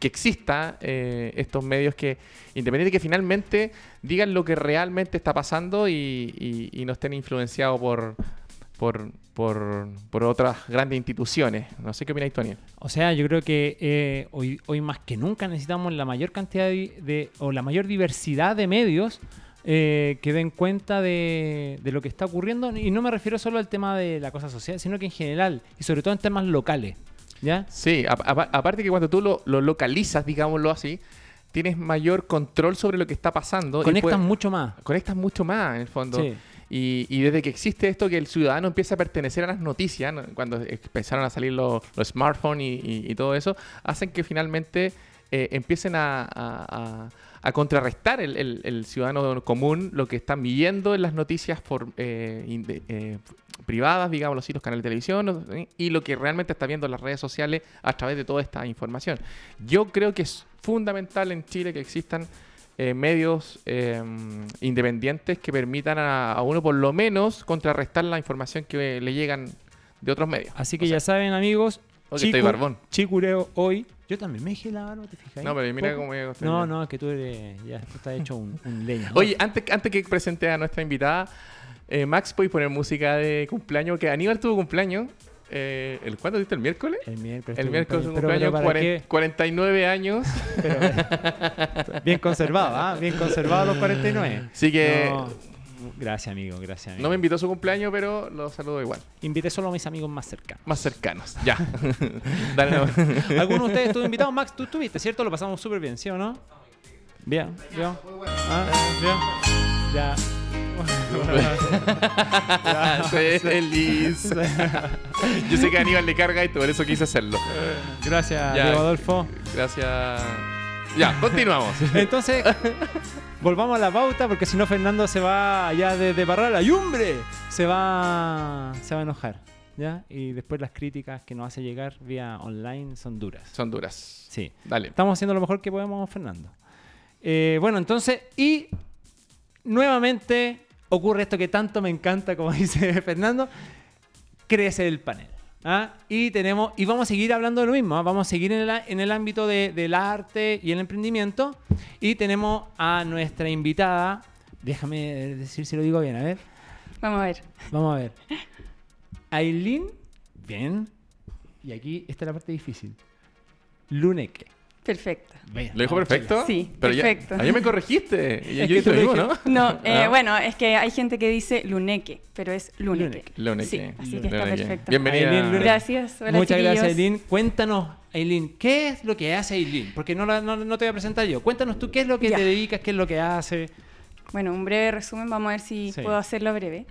que exista eh, estos medios que, independiente que finalmente digan lo que realmente está pasando y, y- y no estén influenciados por, por, por, por otras grandes instituciones. No sé qué opináis, Tony. O sea, yo creo que eh, hoy, hoy más que nunca necesitamos la mayor cantidad de, de- o la mayor diversidad de medios eh, que den cuenta de, de lo que está ocurriendo. Y no me refiero solo al tema de la cosa social, sino que en general, y sobre todo en temas locales. ¿Ya? Sí, aparte que cuando tú lo, lo localizas, digámoslo así, tienes mayor control sobre lo que está pasando. puedes- mucho más. conectas mucho más en el fondo. Sí. Y, y desde que existe esto, que el ciudadano empieza a pertenecer a las noticias, ¿no? cuando empezaron a salir los, los smartphones y, y- y todo eso, hacen que finalmente eh, empiecen a, a- a- a contrarrestar el, el- el ciudadano común lo que están viendo en las noticias por, eh, inde- eh, privadas, digámoslo así, los canales de televisión, ¿no? y lo que realmente está viendo en las redes sociales a través de toda esta información. Yo creo que es fundamental en Chile que existan eh, medios eh, independientes que permitan a, a uno por lo menos contrarrestar la información que le llegan de otros medios. Así que ya saben, amigos. Oye, estoy barbón. Chicureo hoy. Yo también me dejé la barba, ¿te fijas? No, pero mira Poco. cómo me No, no, es que tú eres. Ya, tú estás hecho un, un leña. Oye, antes, antes que presente a nuestra invitada, eh, Max, ¿puedes poner música de cumpleaños? Que Aníbal tuvo cumpleaños. Eh, ¿el, ¿Cuándo diste el miércoles? El miércoles. El miércoles cumpleaños. Pero- pero ¿para cuaren- 49 años. Pero- bien conservado, ¿ah? Bien conservado los 49. Así que No, Gracias, amigo, gracias, amigo. no me invitó a su cumpleaños, pero lo saludo igual. Invité solo a mis amigos más cercanos. Más cercanos. Ya. Dale, no. ¿Alguno de ustedes estuvo invitado? Max, tú estuviste, ¿cierto? Lo pasamos súper bien, ¿sí o no? Bien, bien. Ah, bien. Ya. Soy feliz. Yo sé que a Aníbal le carga esto, por eso quise hacerlo. Gracias, Ya. Diego Adolfo. Gracias. Ya, continuamos. Entonces, volvamos a la pauta porque si no Fernando se va allá desde Parral, ¡ayumbre! Se va, se va a enojar, ¿ya? Y después las críticas que nos hace llegar vía online son duras. Son duras. Sí. Dale. Estamos haciendo lo mejor que podemos, Fernando. Eh, bueno, entonces, y nuevamente ocurre esto que tanto me encanta, como dice Fernando, crece el panel. ¿Ah? Y tenemos, y vamos a seguir hablando de lo mismo, ¿ah? vamos a seguir en el, en el ámbito de- del arte y el emprendimiento. Y tenemos a nuestra invitada, déjame decir si lo digo bien, a ver, Vamos a ver. vamos a ver. Aileen, bien. Y aquí está la parte difícil. Luneque. Perfecto. Bien, ¿Lo dijo perfecto? Sí, Pero ya- perfecto. Ayer me corregiste. Yo dije tú lo mismo, dije- ¿no? No, eh, Ah. bueno, es que hay gente que dice luneque, pero es luneque. Luneque. Sí, así que está perfecto. Bienvenida. Aileen Luneque. Gracias. Hola, Muchas gracias. Aileen. Cuéntanos, Aileen, ¿qué es lo que hace Aileen? Porque no, la- no, no te voy a presentar yo. Cuéntanos tú qué es lo que Ya. te dedicas, qué es lo que hace. Bueno, un breve resumen, vamos a ver si Sí. puedo hacerlo breve.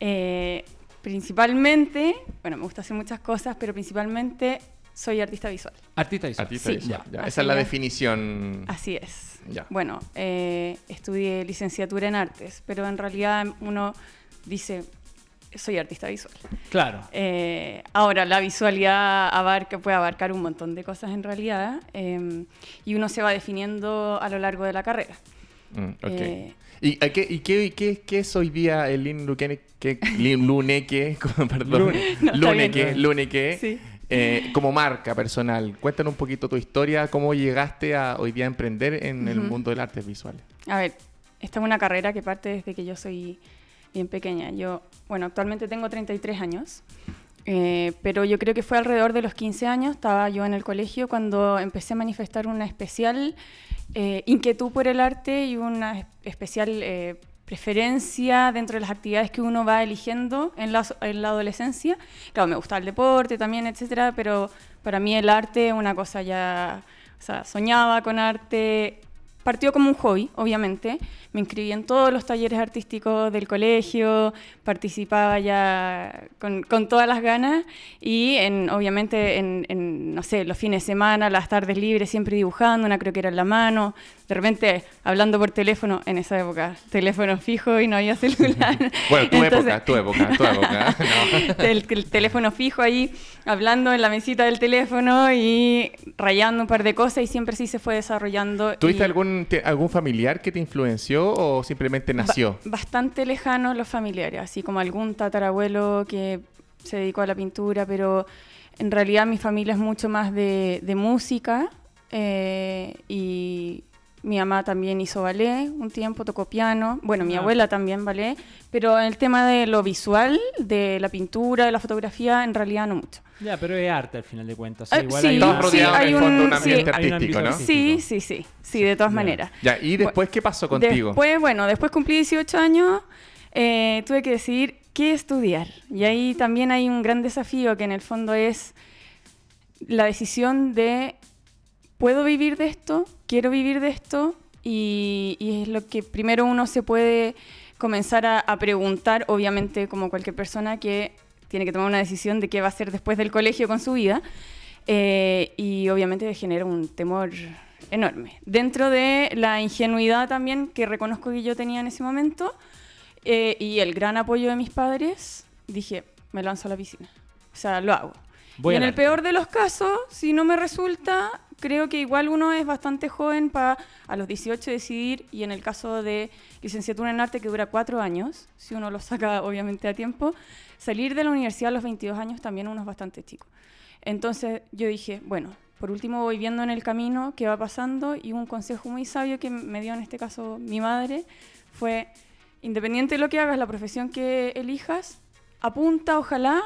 Eh, principalmente, bueno, me gusta hacer muchas cosas, pero principalmente soy artista visual. Artista visual. Artista Sí. visual, ya. Esa es la ya. definición. Así es. Ya. Bueno, eh, estudié licenciatura en artes, pero en realidad uno dice, soy artista visual. Claro. Eh, ahora, la visualidad abarca, puede abarcar un montón de cosas en realidad, eh, y uno se va definiendo a lo largo de la carrera. Mm, ok. Eh, ¿Y, a qué, y qué, qué- qué es hoy día el Lin Luneque? Perdón. Lune. No, Luneque. Luneque. Sí. Eh, como marca personal, cuéntanos un poquito tu historia, cómo llegaste a hoy día a emprender en el mundo del arte visual. A ver, esta es una carrera que parte desde que yo soy bien pequeña. Yo, bueno, actualmente tengo 33 años, eh, pero yo creo que fue alrededor de los 15 años, estaba yo en el colegio cuando empecé a manifestar una especial eh, inquietud por el arte y una especial preferencia dentro de las actividades que uno va eligiendo en la, en la adolescencia. Claro, me gusta el deporte también, etcétera, pero para mí el arte es una cosa ya, o sea, soñaba con arte, partió como un hobby, obviamente. Me inscribí en todos los talleres artísticos del colegio, participaba ya con, con todas las ganas y en, obviamente en, no sé, los fines de semana, las tardes libres, siempre dibujando, una creo que era en la mano, de repente hablando por teléfono, en esa época, teléfono fijo y no había celular. bueno, tu época, tu época, tu época. el, teléfono fijo ahí, hablando en la mesita del teléfono y rayando un par de cosas y siempre sí se fue desarrollando. ¿Tuviste algún, algún familiar que te influenció o simplemente nació? bastante lejano los familiares, así como algún tatarabuelo que se dedicó a la pintura, pero en realidad mi familia es mucho más de, de música eh, y mi mamá también hizo ballet un tiempo, tocó piano. Bueno, mi ah. abuela también ballet. Pero en el tema de lo visual, de la pintura, de la fotografía, en realidad no mucho. Ya, pero es arte al final de cuentas. sí, hay, un, ambiente artístico, ¿no? Sí, sí, sí. Sí, de todas maneras. Ya, ¿y después qué pasó contigo? Después, bueno, después cumplí 18 años, eh, tuve que decidir qué estudiar. Y ahí también hay un gran desafío que en el fondo es la decisión de ¿puedo vivir de esto? ¿Quiero vivir de esto? Y, es lo que primero uno se puede comenzar a, preguntar, obviamente como cualquier persona que tiene que tomar una decisión de qué va a hacer después del colegio con su vida. Eh, y obviamente genera un temor enorme. Dentro de la ingenuidad también que reconozco que yo tenía en ese momento eh, y el gran apoyo de mis padres, dije, me lanzo a la piscina. O sea, lo hago. y en el peor de los casos, si no me resulta, creo que igual uno es bastante joven para a los 18 decidir, y en el caso de licenciatura en arte que dura cuatro años, si uno lo saca obviamente a tiempo, salir de la universidad a los 22 años también uno es bastante chico. Entonces yo dije, bueno, por último voy viendo en el camino qué va pasando y un consejo muy sabio que me dio en este caso mi madre fue, independiente de lo que hagas, la profesión que elijas, apunta ojalá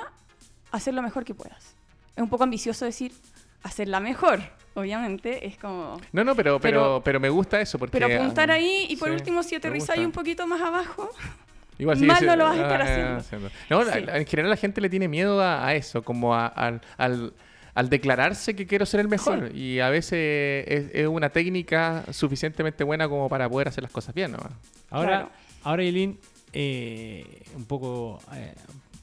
a hacer lo mejor que puedas. Es un poco ambicioso decir hacerla mejor, obviamente, es como... No, no, pero, pero, pero, me gusta eso porque... Pero apuntar ah, ahí y por último si aterrizáis un poquito más abajo... Igual Mal no lo vas a estar ah, haciendo. No, en general la gente le tiene miedo a, eso, como al, al, declararse que quiero ser el mejor. Y a veces es, una técnica suficientemente buena como para poder hacer las cosas bien. ¿no? Ahora, ahora Eileen, eh, un poco eh,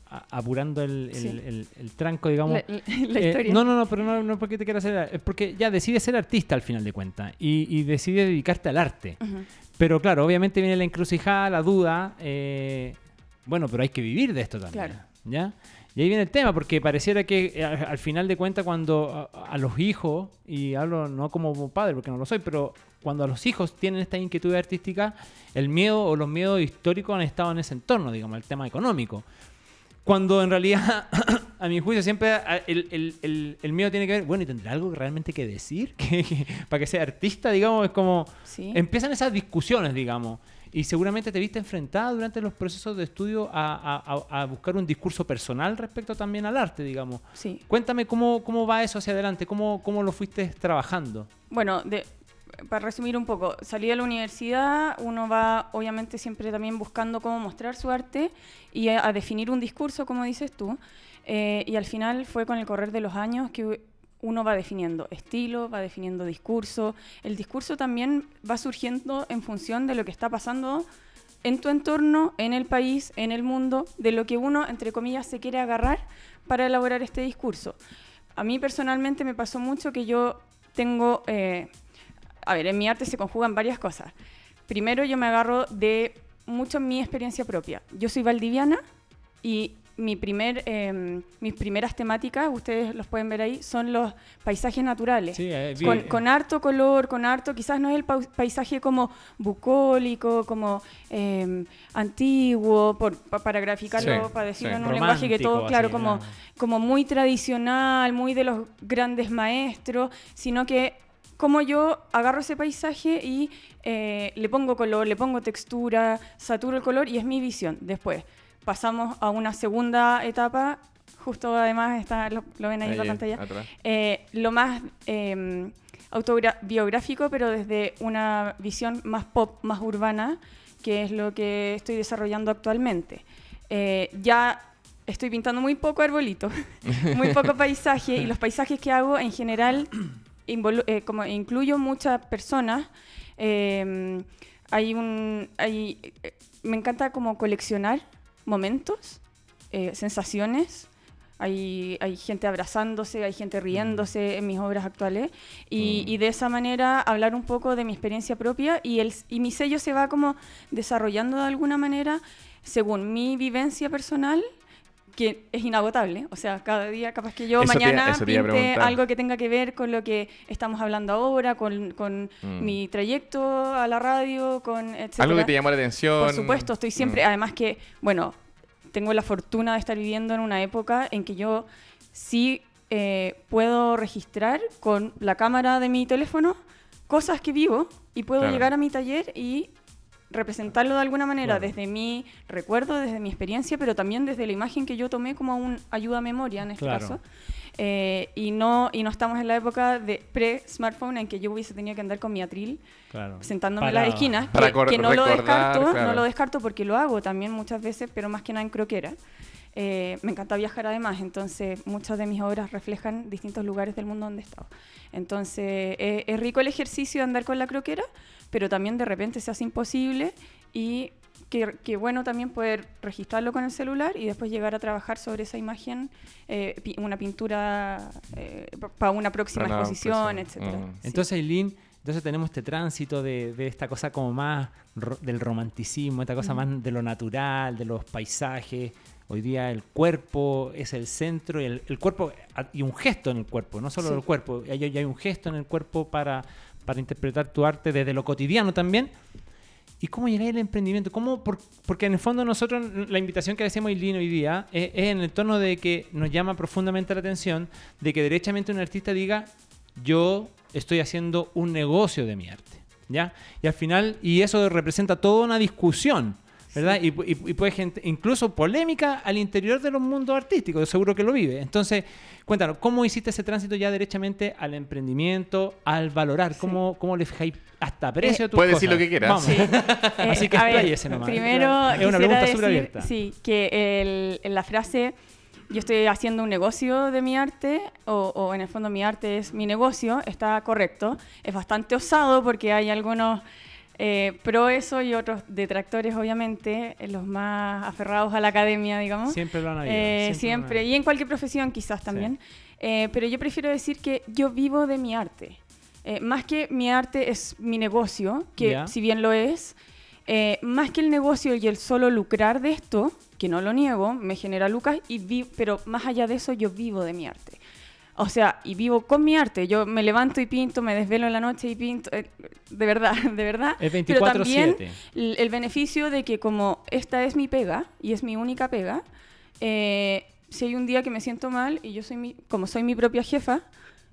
apurando el, el, tranco, digamos. La, eh, historia. no, no, no, pero no, no porque te quieras hacer. Es porque ya decides ser artista al final de cuentas y, y decides dedicarte al arte. Pero claro, obviamente viene la encrucijada, la duda. Eh, bueno, pero hay que vivir de esto también. ¿Ya? Y ahí viene el tema, porque pareciera que eh, al, final de cuentas, cuando a, los hijos, y hablo no como padre, porque no lo soy, pero cuando a los hijos tienen esta inquietud artística, el miedo o los miedos históricos han estado en ese entorno, digamos, el tema económico. Cuando en realidad, a mi juicio, siempre el, el, el, miedo tiene que ver, bueno, ¿y tendrá algo realmente que decir? para que sea artista, digamos, es como... Empiezan esas discusiones, digamos. Y seguramente te viste enfrentada durante los procesos de estudio a, a, a, buscar un discurso personal respecto también al arte, digamos. Sí. Cuéntame cómo, cómo va eso hacia adelante, cómo, cómo lo fuiste trabajando. Bueno, de, para resumir un poco, salí de la universidad, uno va obviamente siempre también buscando cómo mostrar su arte y a, definir un discurso, como dices tú, eh, y al final fue con el correr de los años que uno va definiendo estilo, va definiendo discurso. El discurso también va surgiendo en función de lo que está pasando en tu entorno, en el país, en el mundo, de lo que uno, entre comillas, se quiere agarrar para elaborar este discurso. A mí personalmente me pasó mucho que yo tengo... Eh, a ver, en mi arte se conjugan varias cosas. Primero yo me agarro de mucho mi experiencia propia. Yo soy valdiviana y mi primer, em, mis primeras temáticas, ustedes los pueden ver ahí, son los paisajes naturales. Eh, con, harto color, con harto, quizás no es el paisaje como bucólico, como em, antiguo, para graficarlo, para decirlo en un lenguaje que todo, claro, como, como muy tradicional, muy de los grandes maestros, sino que cómo yo agarro ese paisaje y eh, le pongo color, le pongo textura, saturo el color y es mi visión. Después pasamos a una segunda etapa, justo además está, lo, ven ahí, en la pantalla, eh, lo más eh, autobiográfico, pero desde una visión más pop, más urbana, que es lo que estoy desarrollando actualmente. Eh, ya estoy pintando muy poco arbolito, muy poco paisaje, y los paisajes que hago en general eh, como incluyo muchas personas. Em, hay un, hay, eh, me encanta como coleccionar momentos, sensaciones, hay, hay, gente abrazándose, hay gente riéndose en mis obras actuales y, mm. y, de esa manera hablar un poco de mi experiencia propia y, el, y mi sello se va como desarrollando de alguna manera según mi vivencia personal que es inagotable, o sea, cada día capaz que yo mañana pinte algo que tenga que ver con lo que estamos hablando ahora, con, con mm. mi trayecto a la radio, con etc. Algo que te llamó la atención. Por supuesto, estoy siempre, mm. además que, bueno, tengo la fortuna de estar viviendo en una época en que yo sí eh, puedo registrar con la cámara de mi teléfono cosas que vivo y puedo llegar a mi taller y representarlo de alguna manera desde mi recuerdo, desde mi experiencia, pero también desde la imagen que yo tomé como un ayuda a memoria en este caso. Eh, y, no, y no estamos en la época de pre-smartphone en que yo hubiese tenido que andar con mi atril sentándome en las esquinas, que, no lo descarto, no lo descarto porque lo hago también muchas veces, pero más que nada en croquera. Eh, me encanta viajar además, entonces muchas de mis obras reflejan distintos lugares del mundo donde he estado. Entonces eh, es rico el ejercicio de andar con la croquera, pero también de repente se hace imposible y que, bueno también poder registrarlo con el celular y después llegar a trabajar sobre esa imagen, eh, una pintura eh, para una próxima exposición, etc. Mm. Entonces, Eileen, entonces tenemos este tránsito de, esta cosa como más del romanticismo, esta cosa más de lo natural, de los paisajes. Hoy día el cuerpo es el centro y el, cuerpo y un gesto en el cuerpo, no solo el cuerpo, hay, hay un gesto en el cuerpo para, para interpretar tu arte desde lo cotidiano también ¿Y cómo llega el emprendimiento? ¿Cómo, porque en el fondo nosotros, la invitación que le hacemos a hoy día es, en el tono de que nos llama profundamente la atención de que derechamente un artista diga, yo estoy haciendo un negocio de mi arte. ¿Ya? Y al final, y eso representa toda una discusión ¿verdad? Y, y, puede gente, incluso polémica al interior de los mundos artísticos, seguro que lo vive. Entonces, cuéntanos, ¿cómo hiciste ese tránsito ya derechamente al emprendimiento, al valorar? ¿Cómo, ¿Cómo le fijáis hasta precio a tus Puedes decir lo que quieras. Sí. Así que expláyese nomás. Primero, es una pregunta súper abierta. Sí, que el, la frase yo estoy haciendo un negocio de mi arte, o, o, en el fondo mi arte es mi negocio, está correcto. Es bastante osado porque hay algunos eh, pro eso y otros detractores, obviamente, eh, los más aferrados a la academia, digamos. Siempre lo han habido. Eh, siempre, y en cualquier profesión quizás también. pero yo prefiero decir que yo vivo de mi arte. más que mi arte es mi negocio, que si bien lo es, más que el negocio y el solo lucrar de esto, que no lo niego, me genera lucas, y pero más allá de eso yo vivo de mi arte. O sea, y vivo con mi arte. Yo me levanto y pinto, me desvelo en la noche y pinto. Eh, de verdad, de verdad. Es 24 Pero también el, beneficio de que como esta es mi pega y es mi única pega, eh, si hay un día que me siento mal y yo soy mi, como soy mi propia jefa,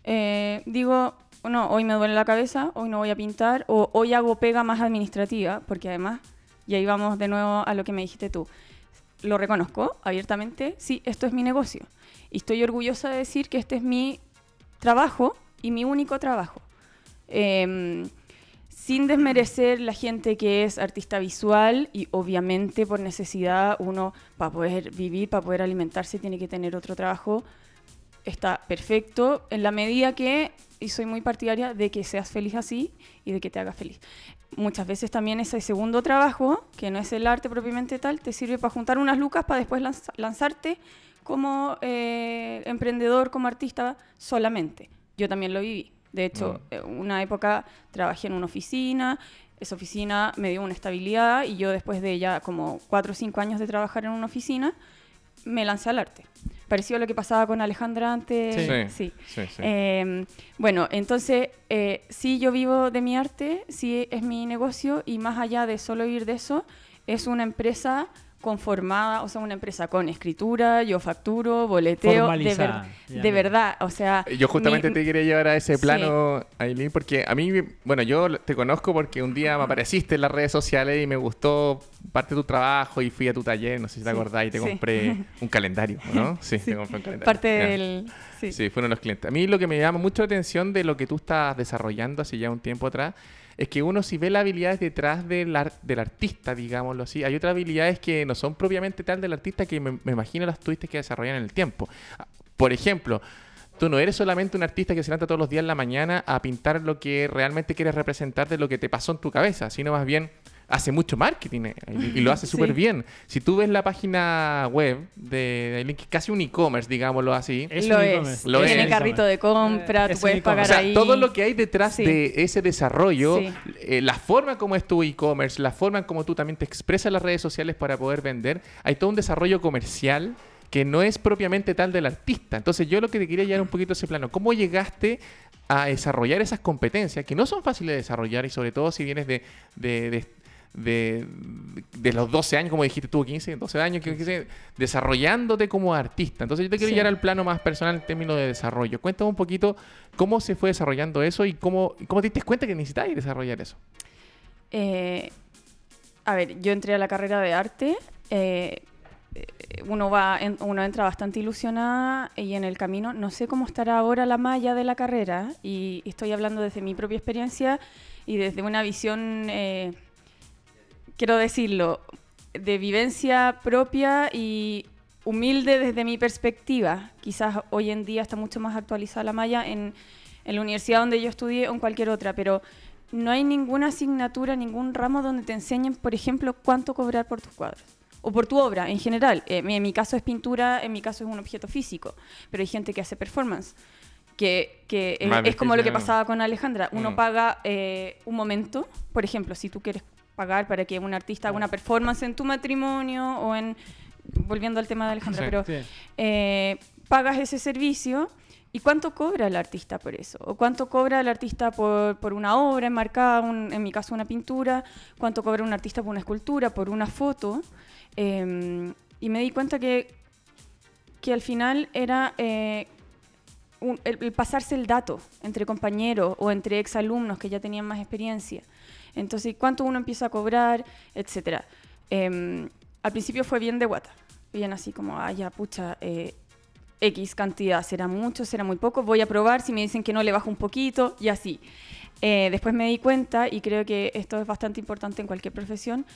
eh, digo, no, hoy me duele la cabeza, hoy no voy a pintar, o hoy hago pega más administrativa, porque además, y ahí vamos de nuevo a lo que me dijiste tú, lo reconozco abiertamente, sí, esto es mi negocio. Y estoy orgullosa de decir que este es mi trabajo y mi único trabajo. Em, sin desmerecer la gente que es artista visual y obviamente por necesidad uno para poder vivir, para poder alimentarse tiene que tener otro trabajo. Está perfecto en la medida que, y soy muy partidaria de que seas feliz así y de que te hagas feliz. Muchas veces también ese segundo trabajo, que no es el arte propiamente tal, te sirve para juntar unas lucas para después lanzarte como eh, emprendedor, como artista solamente. Yo también lo viví. De hecho, mm. eh, una época trabajé en una oficina, esa oficina me dio una estabilidad y yo después de ya como cuatro o cinco años de trabajar en una oficina, me lancé al arte. Pareció lo que pasaba con Alejandra antes. Sí. sí. Em, bueno, entonces, eh, sí, yo vivo de mi arte, sí es mi negocio y más allá de solo vivir de eso, es una empresa conformada, o sea, una empresa con escritura, yo facturo, boleteo, de, ver- de verdad, o sea... Yo justamente mi- te quería llevar a ese Sí. plano, Aileen, porque a mí, bueno, yo te conozco porque un día me apareciste en las redes sociales y me gustó parte de tu trabajo y fui a tu taller, no sé si te Sí, acordás, y te sí. compré un calendario, ¿no? Sí, te compré un calendario. Parte Ya. del... Sí. Sí, fueron los clientes. A mí lo que me llama mucho la atención de lo que tú estás desarrollando hace ya un tiempo atrás es que uno si ve las habilidades detrás del, ar- del artista, digámoslo así, hay otras habilidades que no son propiamente tal del artista que me, me imagino las tuviste que desarrollar en el tiempo. Ah, Por ejemplo, tú no eres solamente un artista que se levanta todos los días en la mañana a pintar lo que realmente quieres representar de lo que te pasó en tu cabeza, sino más bien hace mucho marketing eh, y, y lo hace Sí. súper bien. Si tú ves la página web de, es casi un e-commerce, digámoslo así, Es lo un es. Lo Tiene es. carrito de compra, Eh, tú es puedes pagar o sea, ahí. todo lo que hay detrás Sí. de ese desarrollo, Sí. eh, la forma como es tu e-commerce, la forma en como tú también te expresas en las redes sociales para poder vender, hay todo un desarrollo comercial que no es propiamente tal del artista. Entonces yo lo que te quería llevar un poquito a ese plano, ¿cómo llegaste a desarrollar esas competencias que no son fáciles de desarrollar y sobre todo si vienes de, de, de- de- de los 12 años, como dijiste tú, 15, 12 años, que- que- desarrollándote como artista. Entonces yo te quiero Sí. llevar al plano más personal en términos de desarrollo. Cuéntame un poquito cómo se fue desarrollando eso y cómo, cómo te diste cuenta que necesitabas desarrollar eso. Eh, a ver, yo entré a la carrera de arte. eh, uno, va uno entra bastante ilusionada y en el camino, no sé cómo estará ahora la malla de la carrera, y estoy hablando desde mi propia experiencia y desde una visión, eh, quiero decirlo, de vivencia propia y humilde desde mi perspectiva. Quizás hoy en día está mucho más actualizada la malla en, en la universidad donde yo estudié o en cualquier otra, pero no hay ninguna asignatura, ningún ramo donde te enseñen, por ejemplo, cuánto cobrar por tus cuadros. O por tu obra en general. Eh, en mi caso es pintura, en mi caso es un objeto físico, pero hay gente que hace performance. Que, que es, es como lo que pasaba con Alejandra. Uno Mm. paga eh, un momento, por ejemplo, si tú quieres pagar para que un artista haga una performance en tu matrimonio o en... Volviendo al tema de Alejandra, Sí. pero Sí. eh, pagas ese servicio y cuánto cobra el artista por eso, o cuánto cobra el artista por, por una obra enmarcada, un- en mi caso una pintura, cuánto cobra un artista por una escultura, por una foto. eh, y me di cuenta que, que al final era eh, un- el, el pasarse el dato entre compañeros o entre exalumnos que ya tenían más experiencia. Entonces, cuánto uno empieza a cobrar, etcétera. Em, al principio fue bien de guata, bien así como, ah, ya, pucha, eh, X cantidad, será mucho, será muy poco, voy a probar, si me dicen que no le bajo un poquito, y así. Eh, después me di cuenta, y creo que esto es bastante importante en cualquier profesión,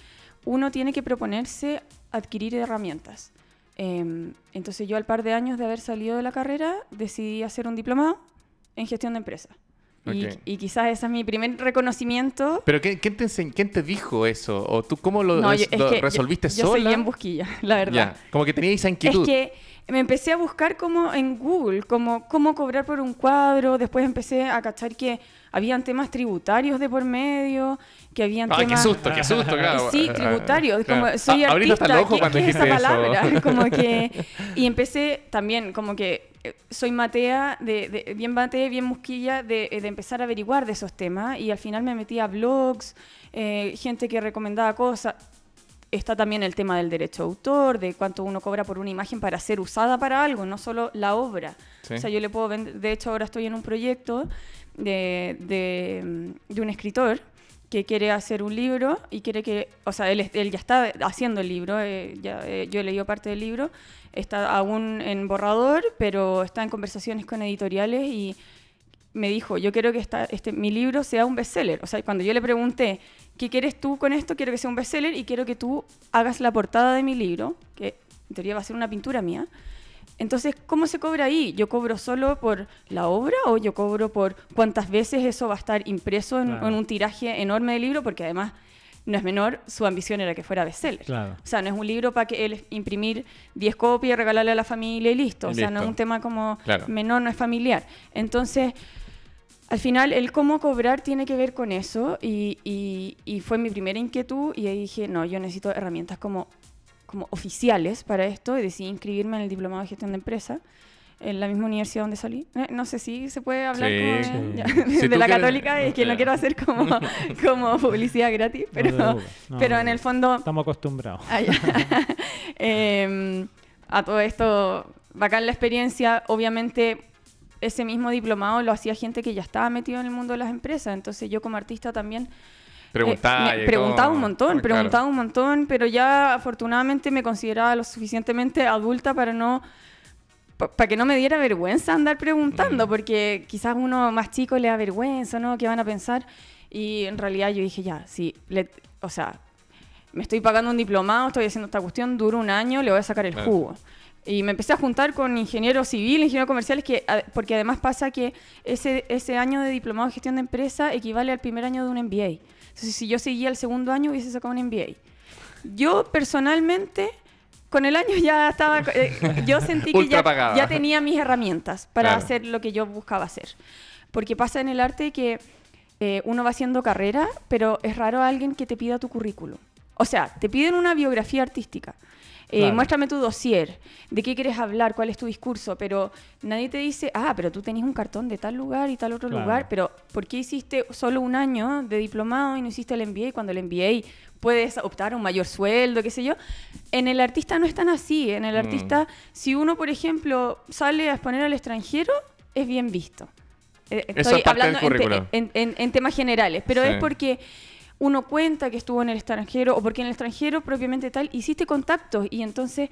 uno tiene que proponerse adquirir herramientas. Em, entonces yo al par de años de haber salido de la carrera decidí hacer un diplomado en gestión de empresas. Y, Ok. y quizás ese es mi primer reconocimiento. ¿Pero quién, quién te, quién te dijo eso? ¿O tú cómo lo, No, yo- es lo que yo- resolviste yo, sola? soy bien busquilla, la verdad. Ya, como que tenías esa inquietud. Es que me empecé a buscar como en Google, como cómo cobrar por un cuadro, después empecé a cachar que habían temas tributarios de por medio, que habían Ah, qué temas... susto, qué susto, claro. Sí, tributarios, Claro. como soy Ah, abriste hasta artista, ¿qué, cuando qué es esa dijiste eso. palabra? Como que... Y empecé también, como que soy matea, de, de- bien matea, bien musquilla, de, de empezar a averiguar de esos temas, y al final me metí a blogs, eh, gente que recomendaba cosas, está también el tema del derecho de autor, de cuánto uno cobra por una imagen para ser usada para algo, no solo la obra. Sí. O sea, yo le puedo vender, de hecho ahora estoy en un proyecto de, de, mm, de un escritor que quiere hacer un libro y quiere que, o sea, él, él ya está haciendo el libro, eh, ya, eh, yo he leído parte del libro, está aún en borrador, pero está en conversaciones con editoriales y me dijo, yo quiero que esta, este, mi libro sea un bestseller. O sea, cuando yo le pregunté, ¿qué quieres tú con esto? Quiero que sea un bestseller y quiero que tú hagas la portada de mi libro, que en teoría va a ser una pintura mía. Entonces, ¿cómo se cobra ahí? ¿Yo cobro solo por la obra o yo cobro por cuántas veces eso va a estar impreso en, Claro. en un tiraje enorme de libro? Porque además no es menor, su ambición era que fuera bestseller. Claro. O sea, no es un libro para que él imprimir 10 copias, regalarle a la familia y listo. O sea, no es un tema como Claro. menor, no es familiar. Entonces, al final, el cómo cobrar tiene que ver con eso y, y- y fue mi primera inquietud y ahí dije, no, yo necesito herramientas como, como oficiales para esto y decidí inscribirme en el Diplomado de Gestión de Empresa. En la misma universidad donde salí. Eh, No sé si se puede hablar Sí. como- Sí. ya, Si de la quieres- católica, es que no quiero hacer como, como publicidad gratis, No pero. No, pero en el fondo Estamos acostumbrados. Ah. Em, a todo esto, bacán la experiencia. Obviamente, ese mismo diplomado lo hacía gente que ya estaba metido en el mundo de las empresas. Entonces, yo como artista también. Preguntaba. eh, preguntaba todo. un montón, preguntaba un montón, pero ya afortunadamente me consideraba lo suficientemente adulta para no. Para que no me diera vergüenza andar preguntando, Mm. porque quizás uno más chico le da vergüenza, ¿no? ¿Qué van a pensar? Y en realidad yo dije, ya, sí, le- o sea, me estoy pagando un diplomado, estoy haciendo esta cuestión, dura un año, le voy a sacar el jugo. Y me empecé a juntar con ingenieros civiles, ingenieros comerciales, que, porque además pasa que ese, ese año de diplomado de gestión de empresa equivale al primer año de un MBA. Entonces, si yo seguía el segundo año, hubiese sacado un MBA. Yo personalmente, con el año ya estaba, eh, yo sentí que ya, tenía mis herramientas para Claro. hacer lo que yo buscaba hacer. Porque pasa en el arte que eh, uno va haciendo carrera, pero es raro alguien que te pida tu currículum. O sea, te piden una biografía artística. Eh, Claro. Muéstrame tu dossier, de qué quieres hablar, cuál es tu discurso, pero nadie te dice, ah, pero tú tenés un cartón de tal lugar y tal otro Claro. lugar, pero ¿por qué hiciste solo un año de diplomado y no hiciste el MBA cuando el MBA puedes optar a un mayor sueldo, qué sé yo? En el artista no es tan así, en el Mm. artista, si uno, por ejemplo, sale a exponer al extranjero, es bien visto. Eh, Eso Estoy es parte del hablando en, te- currículum. en- en- en temas generales, pero Sí. es porque uno cuenta que estuvo en el extranjero o porque en el extranjero propiamente tal hiciste contactos y entonces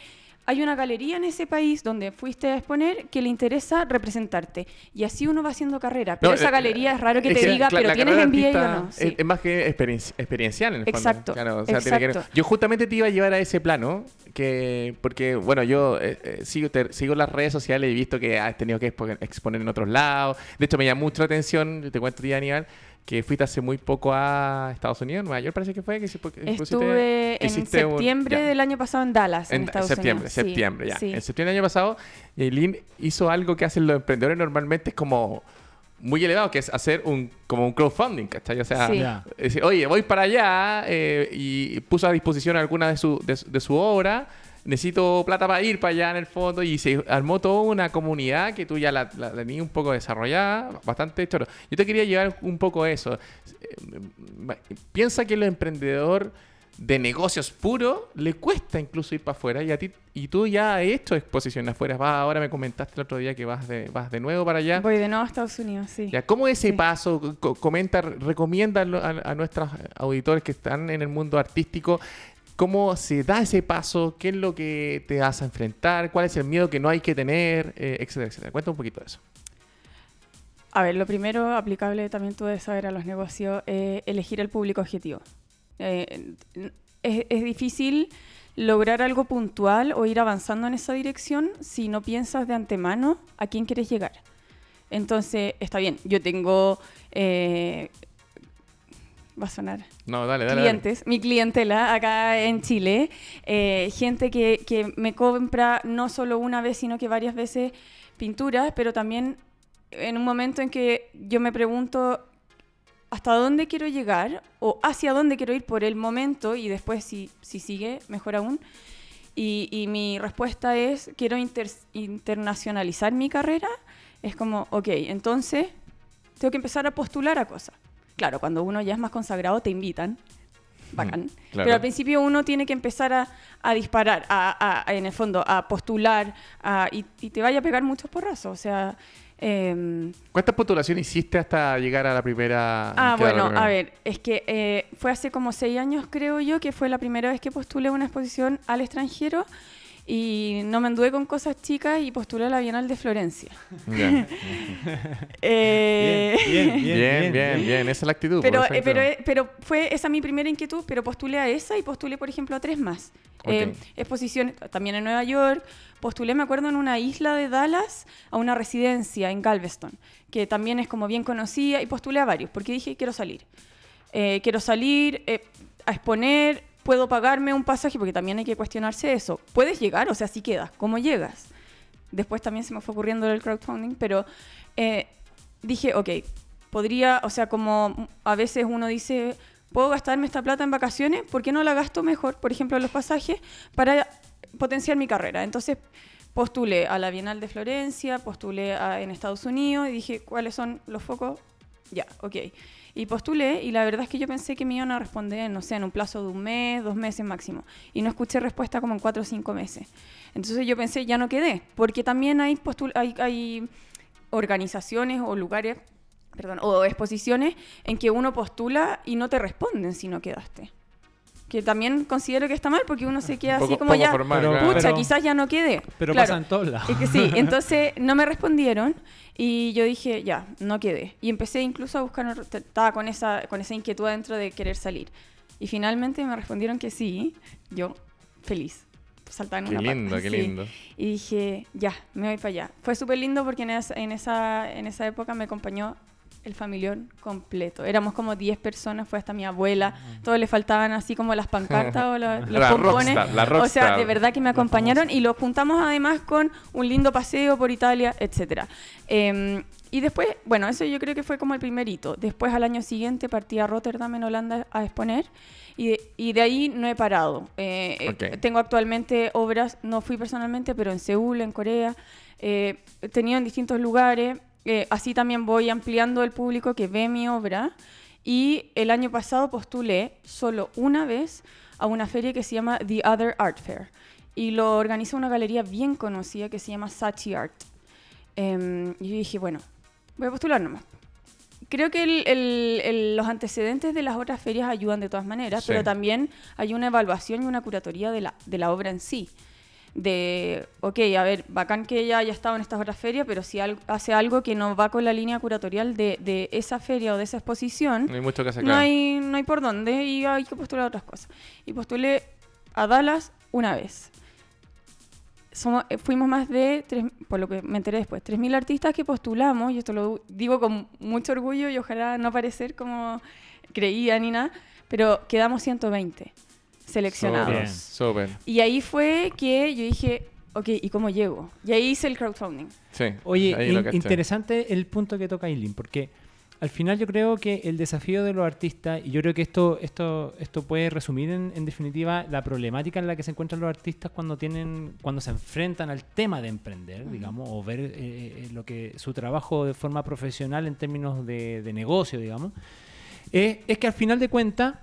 hay una galería en ese país donde fuiste a exponer que le interesa representarte y así uno va haciendo carrera. Pero No, esa eh, galería es raro que es te que, diga, pero tienes MBA o no. Es, Sí. es más que experien- experiencial en el fondo. Exacto, Claro, o sea, tiene que- exacto. yo justamente te iba a llevar a ese plano, que porque, bueno, yo eh, eh, sigo, te- sigo las redes sociales y he visto que has tenido que expo- exponer en otros lados. De hecho, me llama mucho la atención, te cuento, tía Aníbal, que fuiste hace muy poco a Estados Unidos, Nueva York parece que fue. Que, porque pusiste- Estuve en un- septiembre del año pasado en Dallas, en, En Estados septiembre, Unidos. Sí, septiembre, ya. sí. En septiembre del año pasado, Eileen hizo algo que hacen los emprendedores normalmente, es como muy elevado, que es hacer un como un crowdfunding, ¿cachai? O sea, Sí. Ya. decir, oye, voy para allá eh, y puso a disposición alguna de su, de, su- de su obra. Necesito plata para ir para allá en el fondo y se armó toda una comunidad que tú ya la, la tenías un poco desarrollada, bastante choro. Yo te quería llevar un poco eso. Eh, Piensa que el emprendedor de negocios puro le cuesta incluso ir para afuera y a ti y tú ya has hecho exposición afuera. Vas, ahora me comentaste el otro día que vas de, vas de nuevo para allá. Voy de nuevo a Estados Unidos, sí. Ya, ¿Cómo es ese Sí. paso? Co- comenta, recomienda a, a nuestros auditores que están en el mundo artístico. ¿Cómo se da ese paso? ¿Qué es lo que te vas a enfrentar? ¿Cuál es el miedo que no hay que tener? Eh, etcétera, etcétera. Cuenta un poquito de eso. A ver, lo primero aplicable también tú debes saber a los negocios, eh, elegir el público objetivo. Eh, es, es difícil lograr algo puntual o ir avanzando en esa dirección si no piensas de antemano a quién quieres llegar. Entonces, está bien, yo tengo... va a sonar No, dale, dale. dale. clientes, mi clientela acá en Chile, eh, gente que, que me compra no solo una vez, sino que varias veces pinturas, pero también en un momento en que yo me pregunto hasta dónde quiero llegar o hacia dónde quiero ir por el momento y después si, si sigue, mejor aún. Y, y mi respuesta es, quiero inter- internacionalizar mi carrera. Es como, ok, entonces tengo que empezar a postular a cosas. Claro, cuando uno ya es más consagrado te invitan. Bacán. Mm, claro. Pero al principio uno tiene que empezar a, a disparar, a, a- en el fondo, a postular, y, y te vaya a pegar muchos porrazos. O sea, em, ¿Cuántas postulaciones hiciste hasta llegar a la primera? Ah, bueno, primera? a ver, es que eh, fue hace como seis años, creo yo, que fue la primera vez que postulé una exposición al extranjero y no me anduve con cosas chicas y postulé a la Bienal de Florencia. Eh, Bien, bien, Bien, bien, bien, Esa es la actitud. Pero, eh, pero, eh, pero fue esa mi primera inquietud, pero postulé a esa y postulé, por ejemplo, a tres más. Eh, Ok. exposiciones también en Nueva York. Postulé, me acuerdo, en una isla de Dallas a una residencia en Galveston, que también es como bien conocida, y postulé a varios, porque dije, quiero salir. Eh, quiero salir eh, a exponer, puedo pagarme un pasaje, porque también hay que cuestionarse eso. ¿Puedes llegar? O sea, si quedas, ¿cómo llegas? Después también se me fue ocurriendo el crowdfunding, pero eh, dije, ok, podría, o sea, como a veces uno dice, puedo gastarme esta plata en vacaciones, ¿por qué no la gasto mejor, por ejemplo, en los pasajes, para potenciar mi carrera? Entonces, postulé a la Bienal de Florencia, postulé a- en Estados Unidos y dije, ¿cuáles son los focos? Ya, ok. Y postulé y la verdad es que yo pensé que me iban a no sé, en un plazo de un mes, dos meses máximo. Y no escuché respuesta como en cuatro o cinco meses. Entonces yo pensé, ya no quedé, porque también hay, postul- hay, hay organizaciones o lugares, perdón, o exposiciones en que uno postula y no te responden si no quedaste. Que también considero que está mal porque uno se queda así Poco- como poco ya, formal, Pero- pucha, pero- quizás ya no quedé. Pero Claro. pasa en todos lados. Es que sí, entonces no me respondieron y yo dije, ya, no quedé. Y empecé incluso a buscar, estaba con esa, con esa inquietud adentro de querer salir. Y finalmente me respondieron que sí, yo feliz. Saltaba en Qué una pata, lindo, qué sí. lindo. Y dije, ya, me voy para allá. Fue súper lindo porque en esa, en, esa, en esa época me acompañó el familión completo. Éramos como 10 personas, fue hasta mi abuela. Todos le faltaban así como las pancartas o los, los La pompones. rockstar, la O sea, rockstar. de verdad que me acompañaron y lo juntamos además con un lindo paseo por Italia, etcétera. Eh, y después, bueno, eso yo creo que fue como el primer hito. Después al año siguiente partí a Rotterdam en Holanda a exponer y de, y de ahí no he parado. Eh, eh, Ok. tengo actualmente obras, no fui personalmente, pero en Seúl, en Corea, eh, he tenido en distintos lugares. Eh, así también voy ampliando el público que ve mi obra. Y el año pasado postulé solo una vez a una feria que se llama The Other Art Fair. Y lo organiza una galería bien conocida que se llama Sachi Art. Em, y yo dije, bueno, voy a postular nomás. Creo que el- el- el- los antecedentes de las otras ferias ayudan de todas maneras, Sí. pero también hay una evaluación y una curatoría de la, de la obra en sí. De, ok, a ver, bacán que ella haya estado en estas otras ferias, pero si hace algo que no va con la línea curatorial de, de esa feria o de esa exposición, No hay mucho que hacer, no claro. hay, no hay por dónde y hay que postular otras cosas. Y postulé a Dallas una vez. Somos, eh, fuimos más de, tres, por lo que me enteré después, 3.000 artistas que postulamos, y esto lo digo con mucho orgullo y ojalá no parecer como creía ni nada, pero quedamos 120 seleccionados. Súper. Y ahí fue que yo dije, ok, ¿y cómo llego? Y ahí hice el crowdfunding. Sí. Oye, in- interesante el punto que toca Aileen, porque al final yo creo que el desafío de los artistas, y yo creo que esto, esto, esto puede resumir en, en definitiva la problemática en la que se encuentran los artistas cuando tienen, cuando se enfrentan al tema de emprender, digamos, o ver eh, eh, lo que su trabajo de forma profesional en términos de, de negocio, digamos, eh, es que al final de cuentas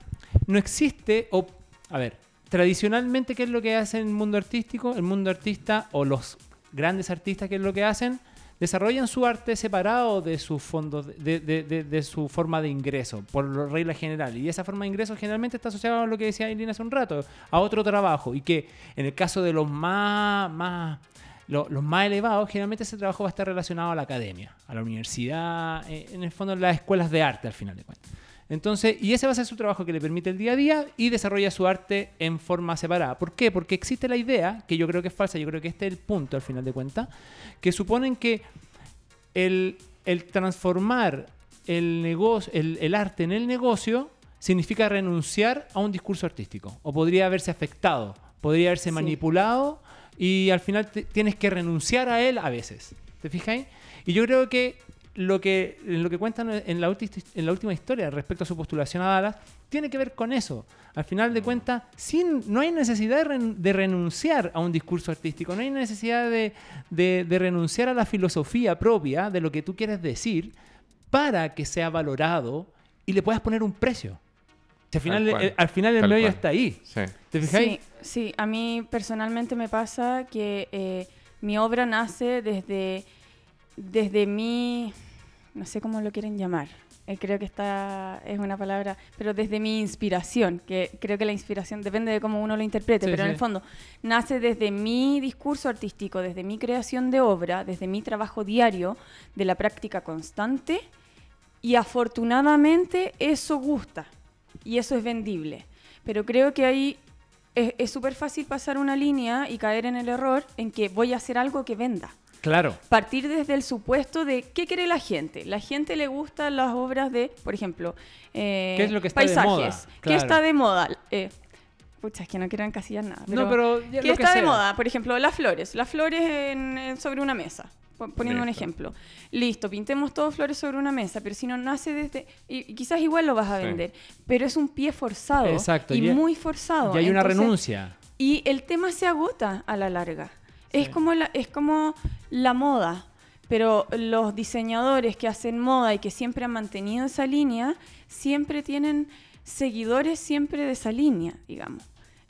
no existe, o a ver, tradicionalmente, ¿qué es lo que hace el mundo artístico? El mundo artista o los grandes artistas, ¿qué es lo que hacen? Desarrollan su arte separado de sus fondos, de, de- su forma de ingreso, por regla general. Y esa forma de ingreso generalmente está asociada a lo que decía Irina hace un rato, a otro trabajo. Y que en el caso de los más, más lo- los más elevados, generalmente ese trabajo va a estar relacionado a la academia, a la universidad, eh, en el fondo las escuelas de arte al final de cuentas. Entonces, y ese va a ser su trabajo que le permite el día a día y desarrolla su arte en forma separada. ¿Por qué? Porque existe la idea, que yo creo que es falsa, yo creo que este es el punto al final de cuentas, que suponen que el, el transformar el, negocio, el, el arte en el negocio significa renunciar a un discurso artístico. O podría haberse afectado, podría haberse Sí. manipulado y al final te- tienes que renunciar a él a veces. ¿Te fijáis? Y yo creo que lo que, lo que cuentan en la, ulti- en la última historia respecto a su postulación a Dallas tiene que ver con eso. Al final de cuentas, sin, no hay necesidad de, ren- de renunciar a un discurso artístico, no hay necesidad de, de- de renunciar a la filosofía propia de lo que tú quieres decir para que sea valorado y le puedas poner un precio. Si al, final, eh, al final el Tal medio cual. está ahí. Sí. ¿Te fijáis? Sí, sí, a mí personalmente me pasa que eh, mi obra nace desde, desde mi, no sé cómo lo quieren llamar, eh, creo que esta es una palabra, pero desde mi inspiración, que creo que la inspiración depende de cómo uno lo interprete, Sí, pero en el fondo nace desde mi discurso artístico, desde mi creación de obra, desde mi trabajo diario, de la práctica constante, y afortunadamente eso gusta y eso es vendible. Pero creo que ahí es es súper fácil pasar una línea y caer en el error en que voy a hacer algo que venda. Claro. Partir desde el supuesto de qué quiere la gente. La gente le gustan las obras de, por ejemplo, eh, ¿Qué es lo que está de paisajes. ¿Qué está de moda? Eh, pucha, es que no quiero encasillar nada. No, pero ya ¿Qué lo que está de moda? Por ejemplo, las flores. Las flores en- en- sobre una mesa. po- Poniendo un ejemplo. Listo, pintemos todos flores sobre una mesa, pero si no nace desde... Y, y quizás igual lo vas a Sí. vender, pero es un pie forzado. Exacto, Y muy forzado. Y hay una renuncia. y el tema se agota a la larga. Es, como la, es como la moda, pero los diseñadores que hacen moda y que siempre han mantenido esa línea, siempre tienen seguidores siempre de esa línea, digamos.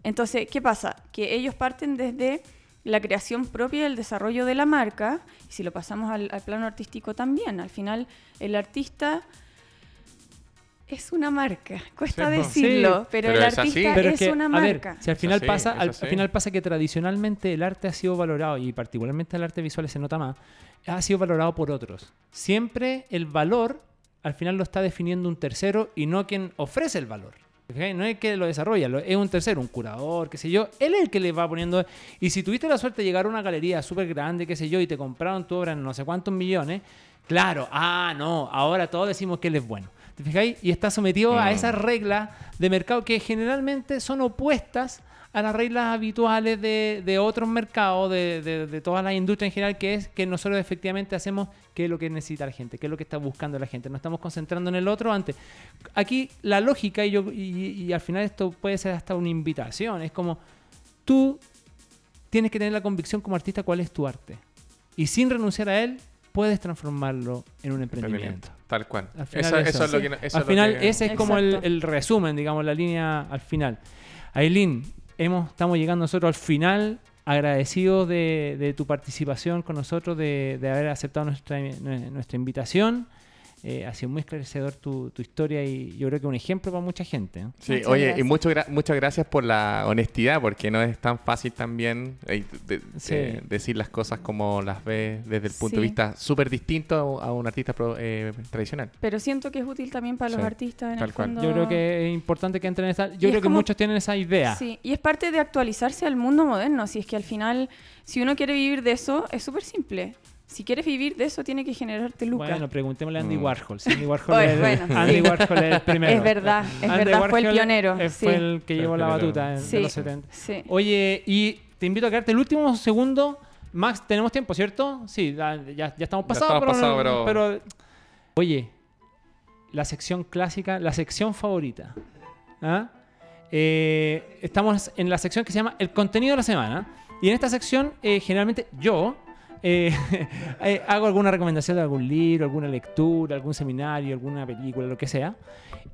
Entonces, ¿qué pasa? Que ellos parten desde la creación propia y el desarrollo de la marca, y si lo pasamos al, al plano artístico también, al final el artista es una marca, cuesta Sí, decirlo, Sí. pero, Pero el es artista Pero es, que, una a ver, marca. si al final así, pasa, al, final pasa que tradicionalmente el arte ha sido valorado y particularmente el arte visual se nota más, ha sido valorado por otros. Siempre el valor al final lo está definiendo un tercero y no quien ofrece el valor. No es que lo desarrolla, lo- es un tercero, un curador, qué sé yo. Él es el que le va poniendo. Y si tuviste la suerte de llegar a una galería súper grande, qué sé yo, y te compraron tu obra en no sé cuántos millones, claro, ah, no, ahora todos decimos que él es bueno. ¿Te fijáis? Y está sometido a Mm. esas reglas de mercado que generalmente son opuestas a las reglas habituales de, de otros mercados, de, de, de todas las industrias en general, que es que nosotros efectivamente hacemos qué es lo que necesita la gente, qué es lo que está buscando la gente. Nos estamos concentrando en el otro antes. Aquí la lógica, y, yo, y, y al final esto puede ser hasta una invitación, es como tú tienes que tener la convicción como artista cuál es tu arte. Y sin renunciar a él, puedes transformarlo en un emprendimiento. Tal cual. Al final Eso, eso. eso es lo Sí. que. no- eso al es lo final, que- ese es como el, resumen, digamos, la línea al final. Aileen, hemos, estamos llegando nosotros al final, agradecidos de, de tu participación con nosotros, de, de haber aceptado nuestra, nuestra invitación. Eh, ha sido muy esclarecedor tu, tu historia y yo creo que un ejemplo para mucha gente. ¿eh? Sí, Muchas oye, y gracias. mucho gra- muchas gracias por la honestidad, porque no es tan fácil también eh, de- Sí. eh, decir las cosas como las ves desde el punto de Sí. vista súper distinto a, a un artista pro- eh, tradicional. Pero siento que es útil también para los Sí, artistas en tal el cual. fondo. Yo creo que es importante que entren en esa... Yo Y creo es que como- muchos tienen esa idea. Sí, y es parte de actualizarse al mundo moderno. Si es que al final, si uno quiere vivir de eso, es súper simple. Si quieres vivir de eso, tiene que generarte lucas. Bueno, preguntémosle a Andy Mm. Warhol. Si Andy Warhol, Oye, es, bueno, Andy sí. Warhol es el primero. es verdad, es Andy verdad, fue el Warhol, pionero. sí. Fue el que llevó el la batuta en, Sí. los 70. Sí. Oye, y te invito a quedarte el último segundo. Max, tenemos tiempo, ¿cierto? Sí, ya, ya- ya estamos pasados, estamos pasados, pero, pero- pero- Oye, la sección clásica, la sección favorita. ¿Ah? Eh, estamos en la sección que se llama El contenido de la semana. Y en esta sección, eh, generalmente yo eh, eh, hago alguna recomendación de algún libro, alguna lectura, algún seminario, alguna película, lo que sea.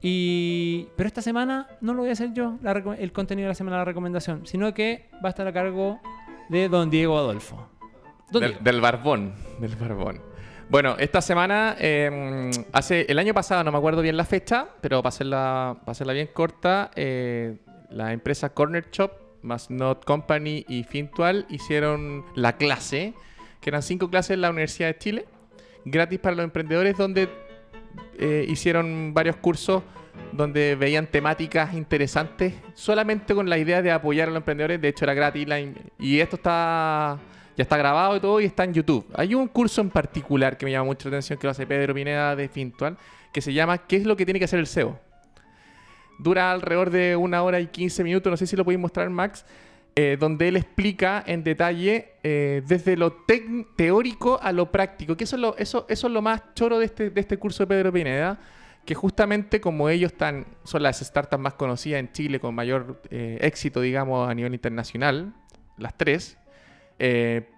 Y, pero esta semana no lo voy a hacer yo, la el contenido de la semana, la recomendación, sino que va a estar a cargo de don Diego Adolfo. Don Del, Diego. del barbón, del barbón. Bueno, esta semana, eh, hace el año pasado, no me acuerdo bien la fecha, pero para hacerla, para hacerla bien corta, eh, la empresa Corner Shop, más Not Company y Fintual hicieron la clase, que eran cinco clases en la Universidad de Chile, gratis para los emprendedores, donde eh, hicieron varios cursos donde veían temáticas interesantes solamente con la idea de apoyar a los emprendedores. De hecho, era gratis y esto está ya está grabado y todo y está en YouTube. Hay un curso en particular que me llama mucho la atención que lo hace Pedro Pineda de Fintual que se llama ¿Qué es lo que tiene que hacer el SEO? Dura alrededor de una hora y 15 minutos, no sé si lo podéis mostrar, Max, eh, donde él explica en detalle eh, desde lo teórico a lo práctico, que eso es lo, más choro de este, de este curso de Pedro Pineda, que justamente como ellos están, son las startups más conocidas en Chile con mayor eh, éxito, digamos, a nivel internacional, las tres, eh,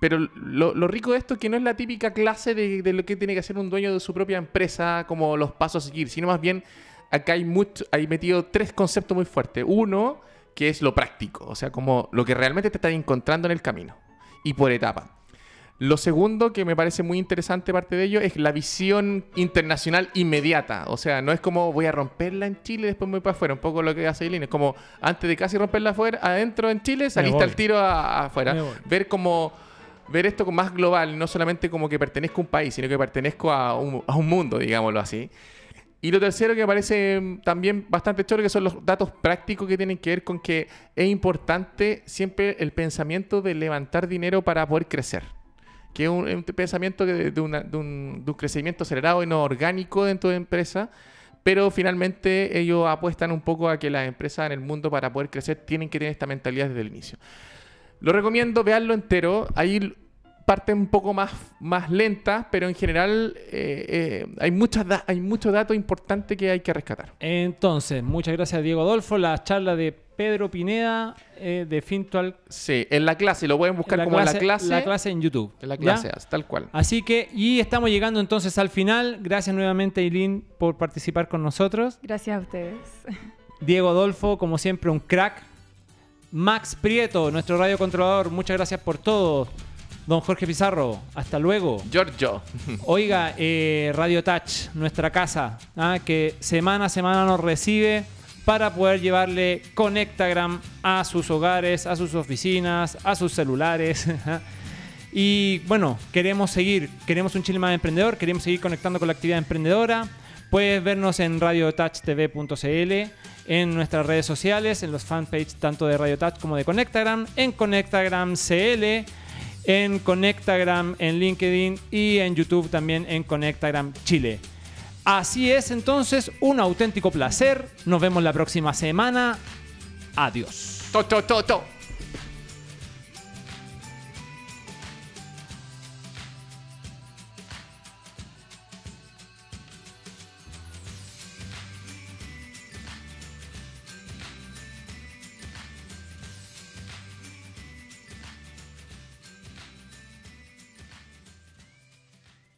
pero lo, rico de esto es que no es la típica clase de, lo que tiene que hacer un dueño de su propia empresa, como los pasos a seguir, sino más bien acá hay metido tres conceptos muy fuertes. Uno, que es lo práctico, o sea, como lo que realmente te estás encontrando en el camino y por etapa. Lo segundo, que me parece muy interesante parte de ello, es la visión internacional inmediata. O sea, no es como voy a romperla en Chile y después me voy para afuera. Un poco lo que hace Eileen. Es como antes de casi romperla afuera, adentro en Chile, saliste al tiro a- a afuera. Ver como ver esto más global, no solamente como que pertenezco a un país, sino que pertenezco a un, a un mundo, digámoslo así. Y lo tercero que me parece mm, también bastante choro, que son los datos prácticos que tienen que ver con que es importante siempre el pensamiento de levantar dinero para poder crecer. Que es un, pensamiento de un crecimiento acelerado y no orgánico dentro de empresa. Pero finalmente ellos apuestan un poco a que las empresas en el mundo para poder crecer tienen que tener esta mentalidad desde el inicio. Lo recomiendo, veanlo entero. Ahí parten un poco más, más lentas, pero en general eh, eh, hay, muchas da- hay mucho dato importante que hay que rescatar. Entonces, muchas gracias Diego Adolfo. La charla de Pedro Pineda eh, de Fintual. Sí, en la clase, lo pueden buscar como en la clase. La clase en YouTube. En la ¿ya? clase, tal cual. Así que, y estamos llegando entonces al final. Gracias nuevamente, Eileen, por participar con nosotros. Gracias a ustedes. Diego Adolfo, como siempre, un crack. Max Prieto, nuestro radiocontrolador, muchas gracias por todo. Don Jorge Pizarro, hasta luego. Giorgio. Oiga, eh, Radio Touch, nuestra casa, ¿ah? que semana a semana nos recibe para poder llevarle Conectagram a sus hogares, a sus oficinas, a sus celulares. ¿ah? y bueno, queremos seguir, queremos un Chile más emprendedor, queremos seguir conectando con la actividad emprendedora. Puedes vernos en radiotouchtv.cl, en nuestras redes sociales, en los fanpages tanto de Radio Touch como de Conectagram, en Conectagram CL, en Conectagram en LinkedIn y en YouTube también en Conectagram Chile. Así es entonces, un auténtico placer. Nos vemos la próxima semana. Adiós. To, to, to.